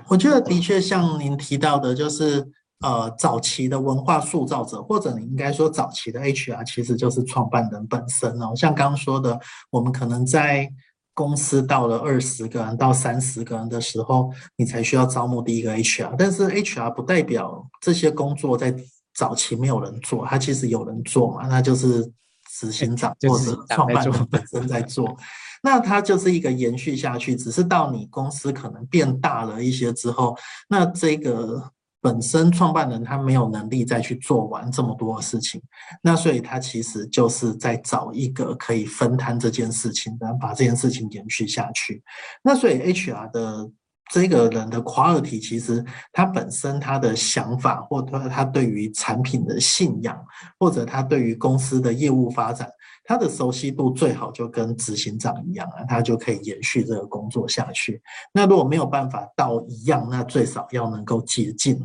我觉得的确像您提到的，就是。呃，早期的文化塑造者，或者你应该说早期的 HR，其实就是创办人本身哦。像刚刚说的，我们可能在公司到了二十个人到三十个人的时候，你才需要招募第一个 HR。但是 HR 不代表这些工作在早期没有人做，他其实有人做嘛，那就是执行长或者创办人本身在做。那它就是一个延续下去，只是到你公司可能变大了一些之后，那这个。本身创办人他没有能力再去做完这么多的事情，那所以他其实就是在找一个可以分摊这件事情然后，把这件事情延续下去。那所以 HR 的这个人的 quality，其实他本身他的想法，或者他对于产品的信仰，或者他对于公司的业务发展，他的熟悉度最好就跟执行长一样啊，他就可以延续这个工作下去。那如果没有办法到一样，那最少要能够接近，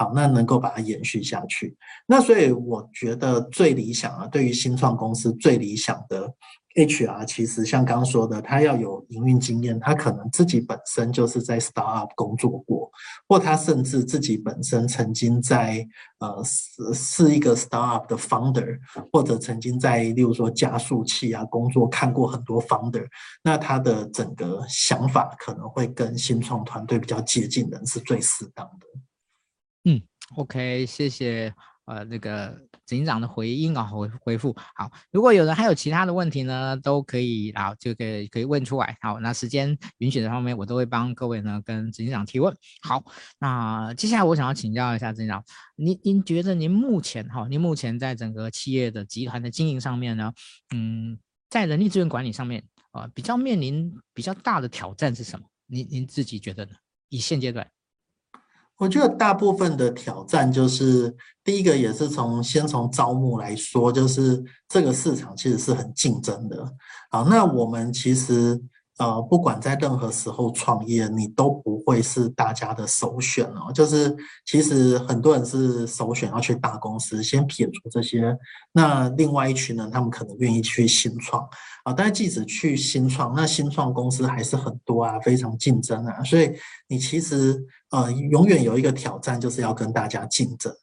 好，那能够把它延续下去。那所以我觉得最理想啊，对于新创公司最理想的。HR 其实像刚刚说的，他要有营运经验，他可能自己本身就是在 startup 工作过，或他甚至自己本身曾经在呃是是一个 startup 的 founder，或者曾经在例如说加速器啊工作，看过很多 founder，那他的整个想法可能会跟新创团队比较接近的是最适当的。，OK，谢谢。呃，那个执行长的回应啊，回回复好。如果有人还有其他的问题呢，都可以啊，就可以可以问出来。好，那时间允许的方面，我都会帮各位呢跟执行长提问。好，那接下来我想要请教一下执行长，您您觉得您目前哈，您目前在整个企业的集团的经营上面呢，嗯，在人力资源管理上面啊，呃，比较面临比较大的挑战是什么？您您自己觉得呢？以现阶段。我觉得大部分的挑战就是，第一个也是从先从招募来说，就是这个市场其实是很竞争的。好，那我们其实。呃，不管在任何时候创业，你都不会是大家的首选哦。就是其实很多人是首选要去大公司，先撇除这些，那另外一群人他们可能愿意去新创但是即使去新创，那新创公司还是很多啊，非常竞争啊。所以你其实呃，永远有一个挑战，就是要跟大家竞争，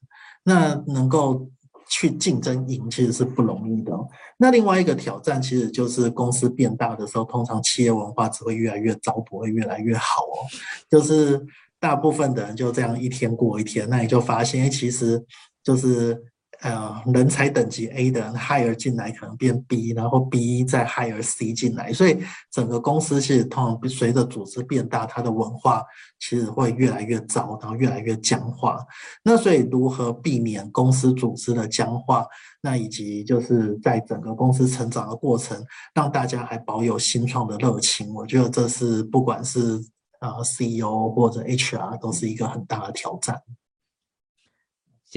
那能够。去竞争赢其实是不容易的。那另外一个挑战，其实就是公司变大的时候，通常企业文化只会越来越糟，不会越来越好哦。就是大部分的人就这样一天过一天，那你就发现，其实就是。呃，人才等级 A 的人 hire 进来可能变 B，然后 B 再 hire C 进来，所以整个公司其实通常随着组织变大，它的文化其实会越来越糟，然后越来越僵化。那所以如何避免公司组织的僵化？那以及就是在整个公司成长的过程，让大家还保有新创的热情，我觉得这是不管是呃 CEO 或者 HR 都是一个很大的挑战。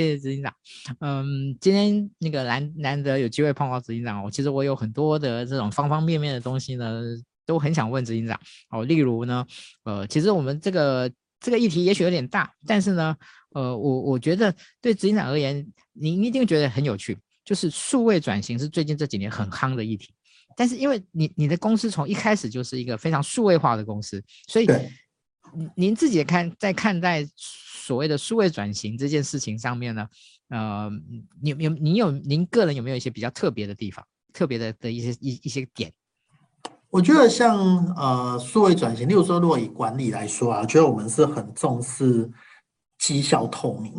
谢谢执行长，嗯，今天那个难难得有机会碰到执行长，我其实我有很多的这种方方面面的东西呢，都很想问执行长哦。例如呢，呃，其实我们这个这个议题也许有点大，但是呢，呃，我我觉得对执行长而言，你一定觉得很有趣，就是数位转型是最近这几年很夯的议题。但是因为你你的公司从一开始就是一个非常数位化的公司，所以您自己看在看待。所谓的数位转型这件事情上面呢，呃，你有你有您个人有没有一些比较特别的地方，特别的的一些一一些点？我觉得像呃数位转型，例如说，如果以管理来说啊，我觉得我们是很重视绩效透明。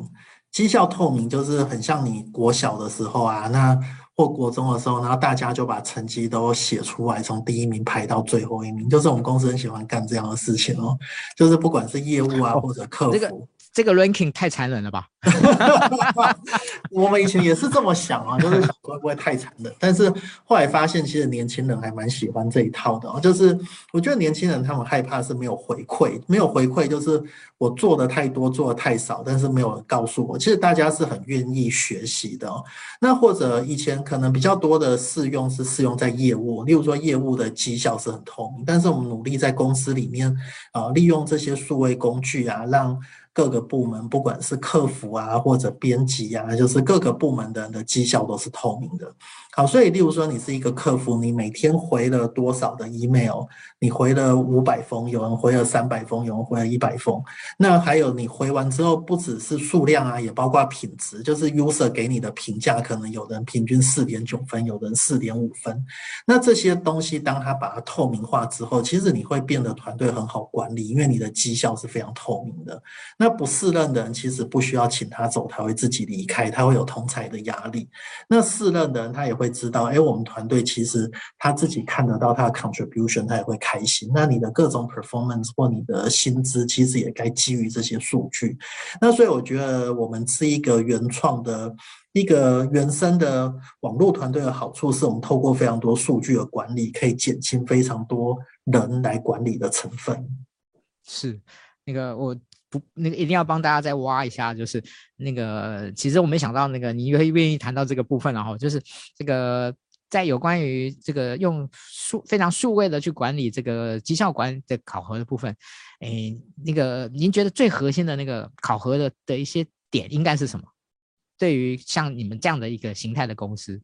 绩效透明就是很像你国小的时候啊，那。或国中的时候，然后大家就把成绩都写出来，从第一名排到最后一名，就是我们公司很喜欢干这样的事情哦。就是不管是业务啊，或者客服。这个这个 ranking 太残忍了吧？[laughs] 我们以前也是这么想啊，就是会不会太残忍？但是后来发现，其实年轻人还蛮喜欢这一套的哦。就是我觉得年轻人他们害怕是没有回馈，[laughs] 没有回馈就是我做的太多，做的太少，但是没有人告诉我。其实大家是很愿意学习的哦。那或者以前可能比较多的适用是适用在业务，例如说业务的绩效是很透明，但是我们努力在公司里面啊，利用这些数位工具啊，让。各个部门，不管是客服啊，或者编辑啊，就是各个部门的人的绩效都是透明的。好，所以例如说你是一个客服，你每天回了多少的 email？你回了五百封，有人回了三百封，有人回了一百封。那还有你回完之后，不只是数量啊，也包括品质，就是 user 给你的评价，可能有人平均四点九分，有人四点五分。那这些东西，当他把它透明化之后，其实你会变得团队很好管理，因为你的绩效是非常透明的。那不适任的人，其实不需要请他走，他会自己离开，他会有同才的压力。那适任的人，他也会。知道，哎，我们团队其实他自己看得到他的 contribution，他也会开心。那你的各种 performance 或你的薪资，其实也该基于这些数据。那所以我觉得我们是一个原创的、一个原生的网络团队的好处，是我们透过非常多数据的管理，可以减轻非常多人来管理的成分。是，那个我。不，那个一定要帮大家再挖一下，就是那个，其实我没想到那个你愿愿意谈到这个部分，然后就是这个在有关于这个用数非常数位的去管理这个绩效管理的考核的部分，哎，那个您觉得最核心的那个考核的的一些点应该是什么？对于像你们这样的一个形态的公司，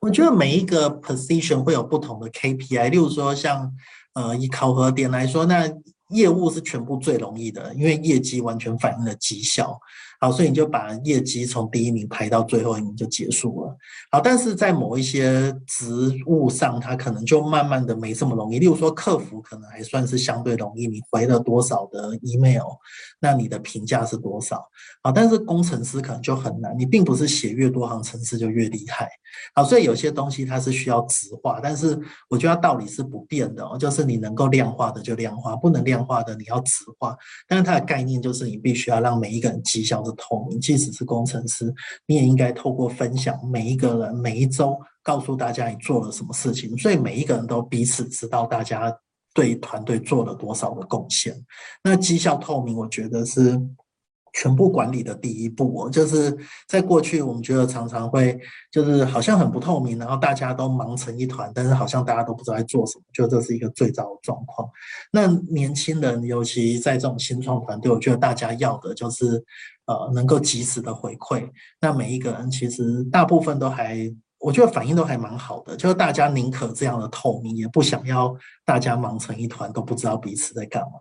我觉得每一个 position 会有不同的 KPI，例如说像呃以考核点来说，那业务是全部最容易的，因为业绩完全反映了绩效。好，所以你就把业绩从第一名排到最后一名就结束了。好，但是在某一些职务上，它可能就慢慢的没这么容易。例如说，客服可能还算是相对容易，你回了多少的 email，那你的评价是多少？好，但是工程师可能就很难，你并不是写越多行程式就越厉害。好，所以有些东西它是需要直化，但是我觉得道理是不变的哦，就是你能够量化的就量化，不能量化的你要直化。但是它的概念就是你必须要让每一个人绩效透明，即使是工程师，你也应该透过分享，每一个人每一周告诉大家你做了什么事情，所以每一个人都彼此知道大家对团队做了多少的贡献。那绩效透明，我觉得是。全部管理的第一步哦，就是在过去我们觉得常常会就是好像很不透明，然后大家都忙成一团，但是好像大家都不知道在做什么，就这是一个最糟的状况。那年轻人，尤其在这种新创团队，我觉得大家要的就是呃能够及时的回馈。那每一个人其实大部分都还，我觉得反应都还蛮好的，就是大家宁可这样的透明，也不想要大家忙成一团都不知道彼此在干嘛。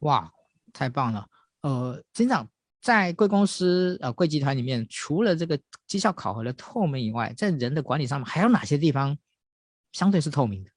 哇，太棒了！呃，执行长在贵公司呃贵集团里面，除了这个绩效考核的透明以外，在人的管理上面还有哪些地方相对是透明的？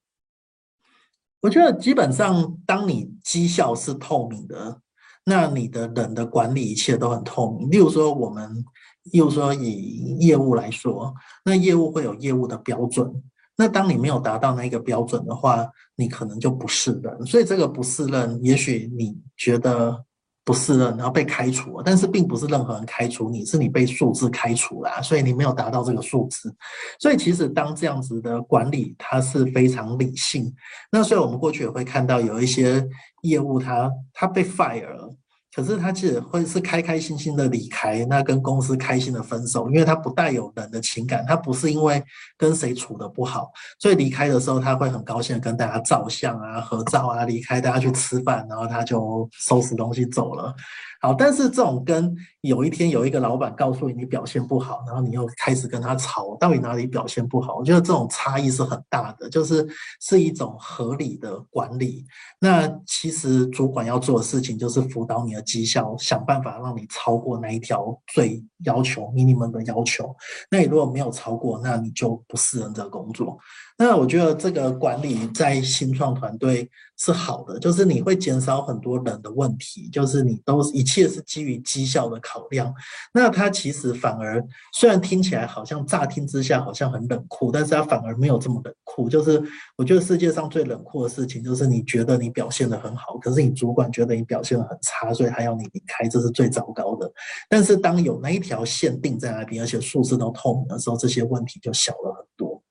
我觉得基本上，当你绩效是透明的，那你的人的管理一切都很透明。例如说，我们，又说以业务来说，那业务会有业务的标准。那当你没有达到那个标准的话，你可能就不是人。所以这个不是人，也许你觉得。不是的，然后被开除了，但是并不是任何人开除你，是你被数字开除了，所以你没有达到这个数字。所以其实当这样子的管理，它是非常理性。那所以我们过去也会看到有一些业务它它被 fire 了。可是他其实会是开开心心的离开，那跟公司开心的分手，因为他不带有人的情感，他不是因为跟谁处的不好，所以离开的时候他会很高兴跟大家照相啊、合照啊，离开大家去吃饭，然后他就收拾东西走了。好，但是这种跟有一天有一个老板告诉你你表现不好，然后你又开始跟他吵，到底哪里表现不好？我觉得这种差异是很大的，就是是一种合理的管理。那其实主管要做的事情就是辅导你的绩效，想办法让你超过那一条最要求 minimum 的要求。那你如果没有超过，那你就不适应这个工作。那我觉得这个管理在新创团队是好的，就是你会减少很多人的问题，就是你都一切是基于绩效的考量。那它其实反而虽然听起来好像乍听之下好像很冷酷，但是它反而没有这么冷酷。就是我觉得世界上最冷酷的事情，就是你觉得你表现得很好，可是你主管觉得你表现得很差，所以还要你离开，这是最糟糕的。但是当有那一天条线定在那边，而且数字都透明的时候，这些问题就小了很多。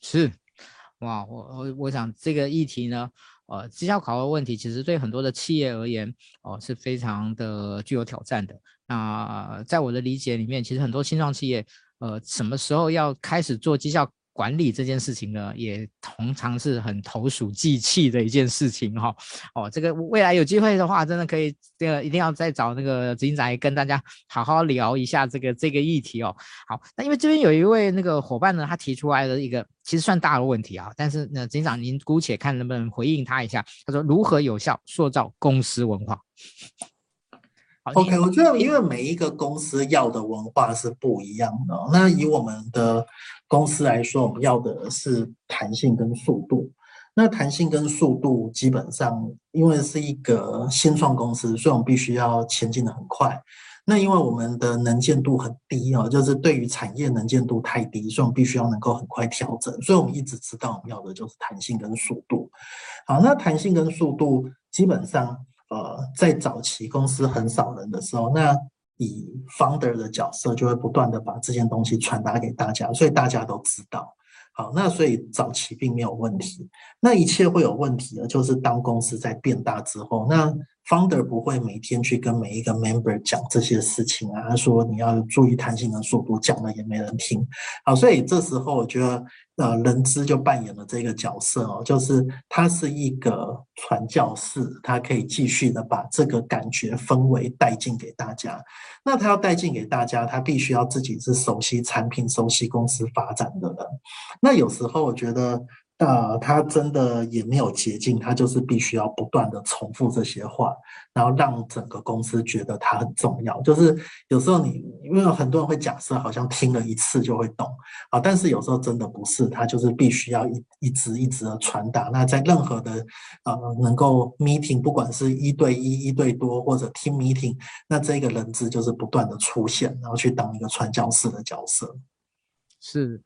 是，哇，我我我想这个议题呢，呃，绩效考核问题其实对很多的企业而言，哦、是非常的具有挑战的。那在我的理解里面，其实很多新创企业，呃，什么时候要开始做绩效管理这件事情呢，也通常是很投鼠忌器的一件事情哈。哦，这个未来有机会的话，真的可以，这个一定要再找那个执行长跟大家好好聊一下这个这个议题哦。好，那因为这边有一位那个伙伴呢，他提出来的一个其实算大的问题啊，但是呢，执行长您姑且看能不能回应他一下。他说如何有效塑造公司文化？OK，我觉得因为每一个公司要的文化是不一样的，那以我们的。公司来说，我们要的是弹性跟速度。那弹性跟速度基本上，因为是一个新创公司，所以我们必须要前进的很快。那因为我们的能见度很低哦，就是对于产业能见度太低，所以我们必须要能够很快调整。所以我们一直知道我们要的就是弹性跟速度。好，那弹性跟速度基本上，呃，在早期公司很少人的时候，那以 founder 的角色就会不断的把这件东西传达给大家，所以大家都知道。好，那所以早期并没有问题。那一切会有问题的，就是当公司在变大之后，那 founder 不会每天去跟每一个 member 讲这些事情啊，他说你要注意弹性的速度，讲了也没人听。好，所以这时候我觉得，呃，人资就扮演了这个角色哦，就是他是一个传教士，他可以继续的把这个感觉氛围带进给大家。那他要带进给大家，他必须要自己是熟悉产品、熟悉公司发展的人。那有时候我觉得。呃，他真的也没有捷径，他就是必须要不断的重复这些话，然后让整个公司觉得他很重要。就是有时候你，因为很多人会假设好像听了一次就会懂啊，但是有时候真的不是，他就是必须要一一直一直的传达。那在任何的呃能够 meeting，不管是一对一、一对多或者 team meeting，那这个人质就是不断的出现，然后去当一个传教士的角色。是。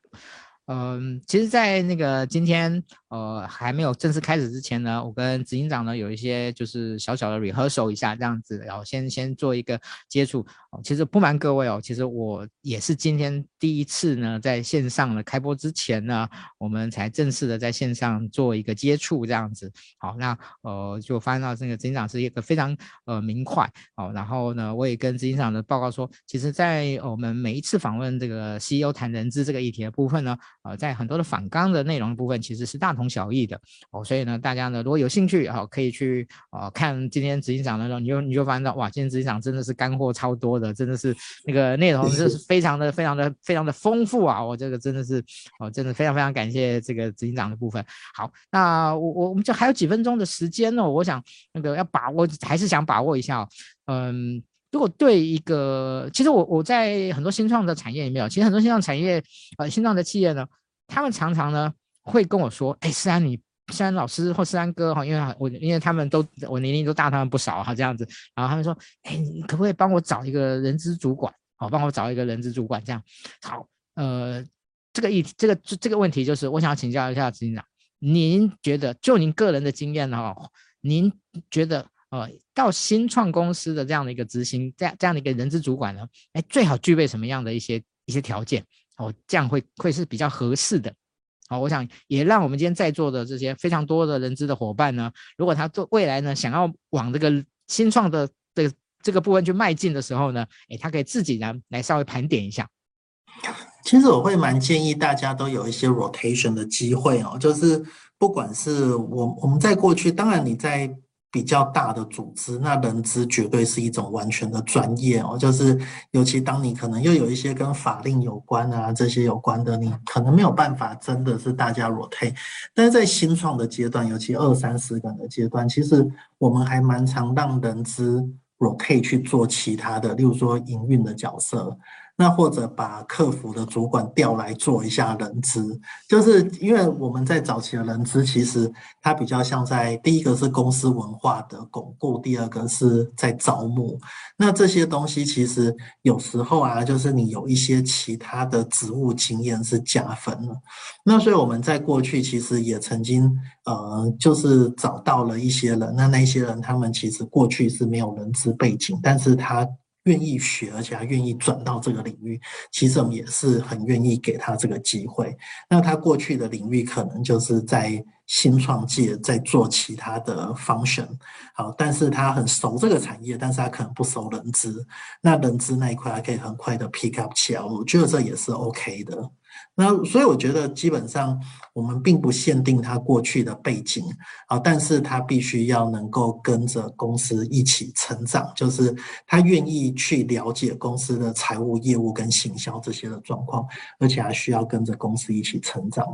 嗯，其实，在那个今天，呃，还没有正式开始之前呢，我跟执行长呢有一些就是小小的 rehearsal 一下这样子，然后先先做一个接触。哦，其实不瞒各位哦，其实我也是今天第一次呢，在线上的开播之前呢，我们才正式的在线上做一个接触这样子。好，那呃，就发现到这个执行长是一个非常呃明快。好，然后呢，我也跟执行长的报告说，其实，在我们每一次访问这个 CEO 谈人资这个议题的部分呢。呃，在很多的访纲的内容部分，其实是大同小异的哦，所以呢，大家呢如果有兴趣啊、哦，可以去呃看今天执行长的时候，你就你就发现到哇，今天执行长真的是干货超多的，真的是那个内容就是非常的非常的非常的丰富啊，我这个真的是哦，真的非常非常感谢这个执行长的部分。好，那我我我们就还有几分钟的时间呢，我想那个要把握，还是想把握一下、哦，嗯。如果对一个，其实我我在很多新创的产业里面，其实很多新创产业，呃，新创的企业呢，他们常常呢会跟我说，哎，思安你，思安老师或思安哥哈，因为我因为他们都我年龄都大他们不少哈，这样子，然后他们说，哎，你可不可以帮我找一个人资主管，好，帮我找一个人资主管这样，好，呃，这个议题，这个这个问题就是，我想要请教一下执行长，您觉得就您个人的经验哈，您觉得？呃，到新创公司的这样的一个执行，这样这样的一个人资主管呢，哎，最好具备什么样的一些一些条件？哦，这样会会是比较合适的。好，我想也让我们今天在座的这些非常多的人资的伙伴呢，如果他做未来呢，想要往这个新创的这个这个部分去迈进的时候呢，哎，他可以自己呢来稍微盘点一下。其实我会蛮建议大家都有一些 rotation 的机会哦，就是不管是我我们在过去，当然你在。比较大的组织，那人资绝对是一种完全的专业哦。就是尤其当你可能又有一些跟法令有关啊，这些有关的，你可能没有办法真的是大家 rotate。但是在新创的阶段，尤其二三十个人的阶段，其实我们还蛮常让人资 rotate 去做其他的，例如说营运的角色。那或者把客服的主管调来做一下人资，就是因为我们在早期的人资，其实它比较像在第一个是公司文化的巩固，第二个是在招募。那这些东西其实有时候啊，就是你有一些其他的职务经验是加分了。那所以我们在过去其实也曾经呃，就是找到了一些人，那那些人他们其实过去是没有人资背景，但是他。愿意学，而且还愿意转到这个领域，其实我们也是很愿意给他这个机会。那他过去的领域可能就是在新创界在做其他的 function，好，但是他很熟这个产业，但是他可能不熟人资。那人资那一块还可以很快的 pick up 起来，我觉得这也是 OK 的。那所以我觉得基本上我们并不限定他过去的背景啊，但是他必须要能够跟着公司一起成长，就是他愿意去了解公司的财务业务跟行销这些的状况，而且还需要跟着公司一起成长。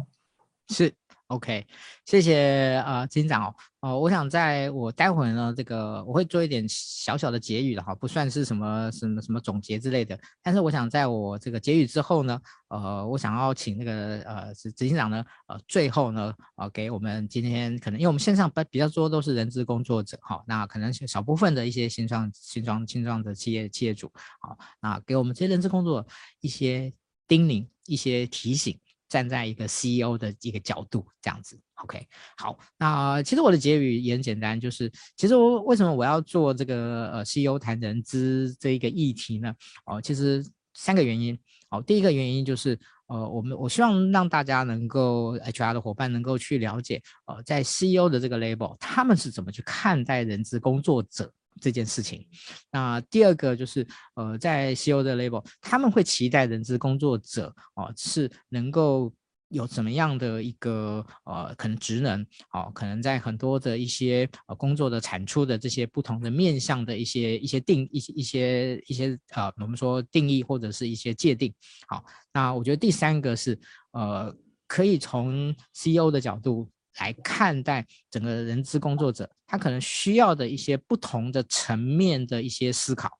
是。OK，谢谢啊，执行长哦，哦，我想在我待会呢，这个我会做一点小小的结语的哈，不算是什么什么什么总结之类的，但是我想在我这个结语之后呢，呃，我想要请那个呃执执行长呢，呃，最后呢，呃，给我们今天可能因为我们线上比比较多都是人资工作者哈，那可能少部分的一些新创新创新创的企业企业主，好，那给我们这些人资工作一些叮咛，一些提醒。站在一个 CEO 的一个角度，这样子，OK，好，那其实我的结语也很简单，就是其实我为什么我要做这个呃 CEO 谈人资这一个议题呢？哦，其实三个原因。好，第一个原因就是，呃，我们我希望让大家能够 HR 的伙伴能够去了解，呃，在 CEO 的这个 label，他们是怎么去看待人资工作者这件事情。那第二个就是，呃，在 CEO 的 label，他们会期待人资工作者，哦、是能够。有怎么样的一个呃可能职能哦，可能在很多的一些呃工作的产出的这些不同的面向的一些一些定一一些一些呃我们说定义或者是一些界定。好，那我觉得第三个是呃可以从 CEO 的角度来看待整个人资工作者，他可能需要的一些不同的层面的一些思考。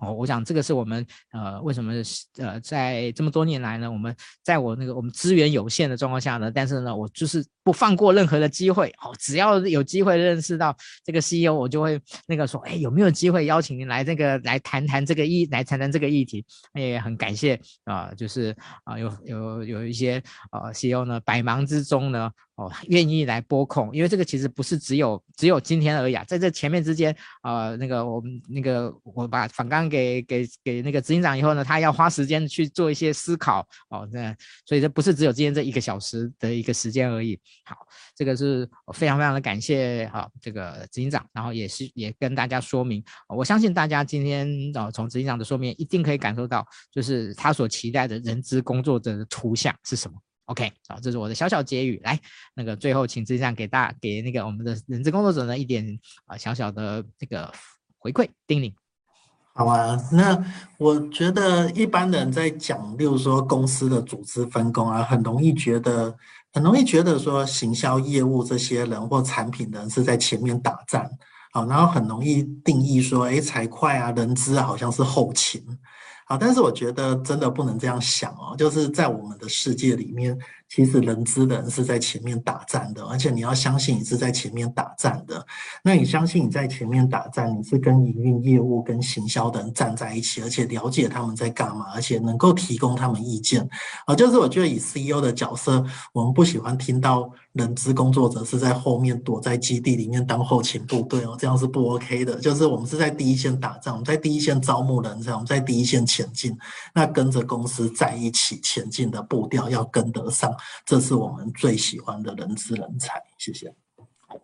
哦，我想这个是我们呃为什么呃在这么多年来呢，我们在我那个我们资源有限的状况下呢，但是呢，我就是不放过任何的机会哦，只要有机会认识到这个 CEO，我就会那个说，哎，有没有机会邀请您来这个来谈谈这个议来谈谈这个议题？也很感谢啊、就是啊、有有有一些呃 CEO 呢，百忙之中呢。哦，愿意来拨控，因为这个其实不是只有只有今天而已啊，在这前面之间，呃，那个我们那个我把访纲给给给那个执行长以后呢，他要花时间去做一些思考哦，那所以这不是只有今天这一个小时的一个时间而已。好，这个是非常非常的感谢哈、这个执行长，然后也是也跟大家说明，我相信大家今天哦从执行长的说明一定可以感受到，就是他所期待的人资工作者的图像是什么。OK，好，这是我的小小结语。来，那个最后请执行长给大给那个我们的人资工作者呢一点啊小小的这个回馈叮咛。好啊，那我觉得一般人在讲，例如说公司的组织分工啊，很容易觉得很容易觉得说行销业务这些人或产品人是在前面打仗，好，然后很容易定义说，哎，财会啊，人资好像是后勤。啊，但是我觉得真的不能这样想哦，就是在我们的世界里面。其实人资的人是在前面打仗的，而且你要相信你是在前面打仗的。那你相信你在前面打仗，你是跟营运业务、跟行销的人站在一起，而且了解他们在干嘛，而且能够提供他们意见。啊，就是我觉得以 CEO 的角色，我们不喜欢听到人资工作者是在后面躲在基地里面当后勤部队哦，这样是不 OK 的。就是我们是在第一线打仗，我们在第一线招募人才，我们在第一线前进，那跟着公司在一起前进的步调要跟得上。这是我们最喜欢的人资人才，谢谢。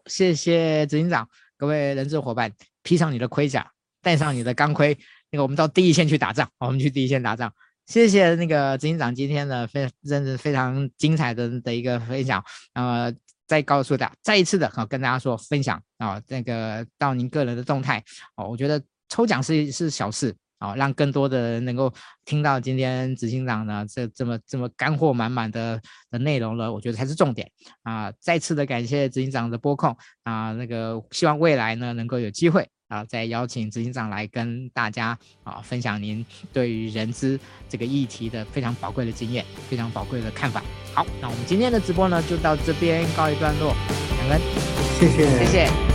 谢谢执行长，各位人资伙伴，披上你的盔甲，戴上你的钢盔，那个我们到第一线去打仗，我们去第一线打仗。谢谢那个执行长今天的，非真的非常精彩的的一个分享，呃，再告诉大家，再一次的好跟大家说分享啊，那个到您个人的动态哦，我觉得抽奖是是小事。好，让更多的人能够听到今天执行长呢这这么这么干货满满的的内容了，我觉得才是重点啊！再次的感谢执行长的播控啊，那个希望未来呢能够有机会啊，再邀请执行长来跟大家啊分享您对于人资这个议题的非常宝贵的经验，非常宝贵的看法。好，那我们今天的直播呢就到这边告一段落，感恩，谢谢，谢谢。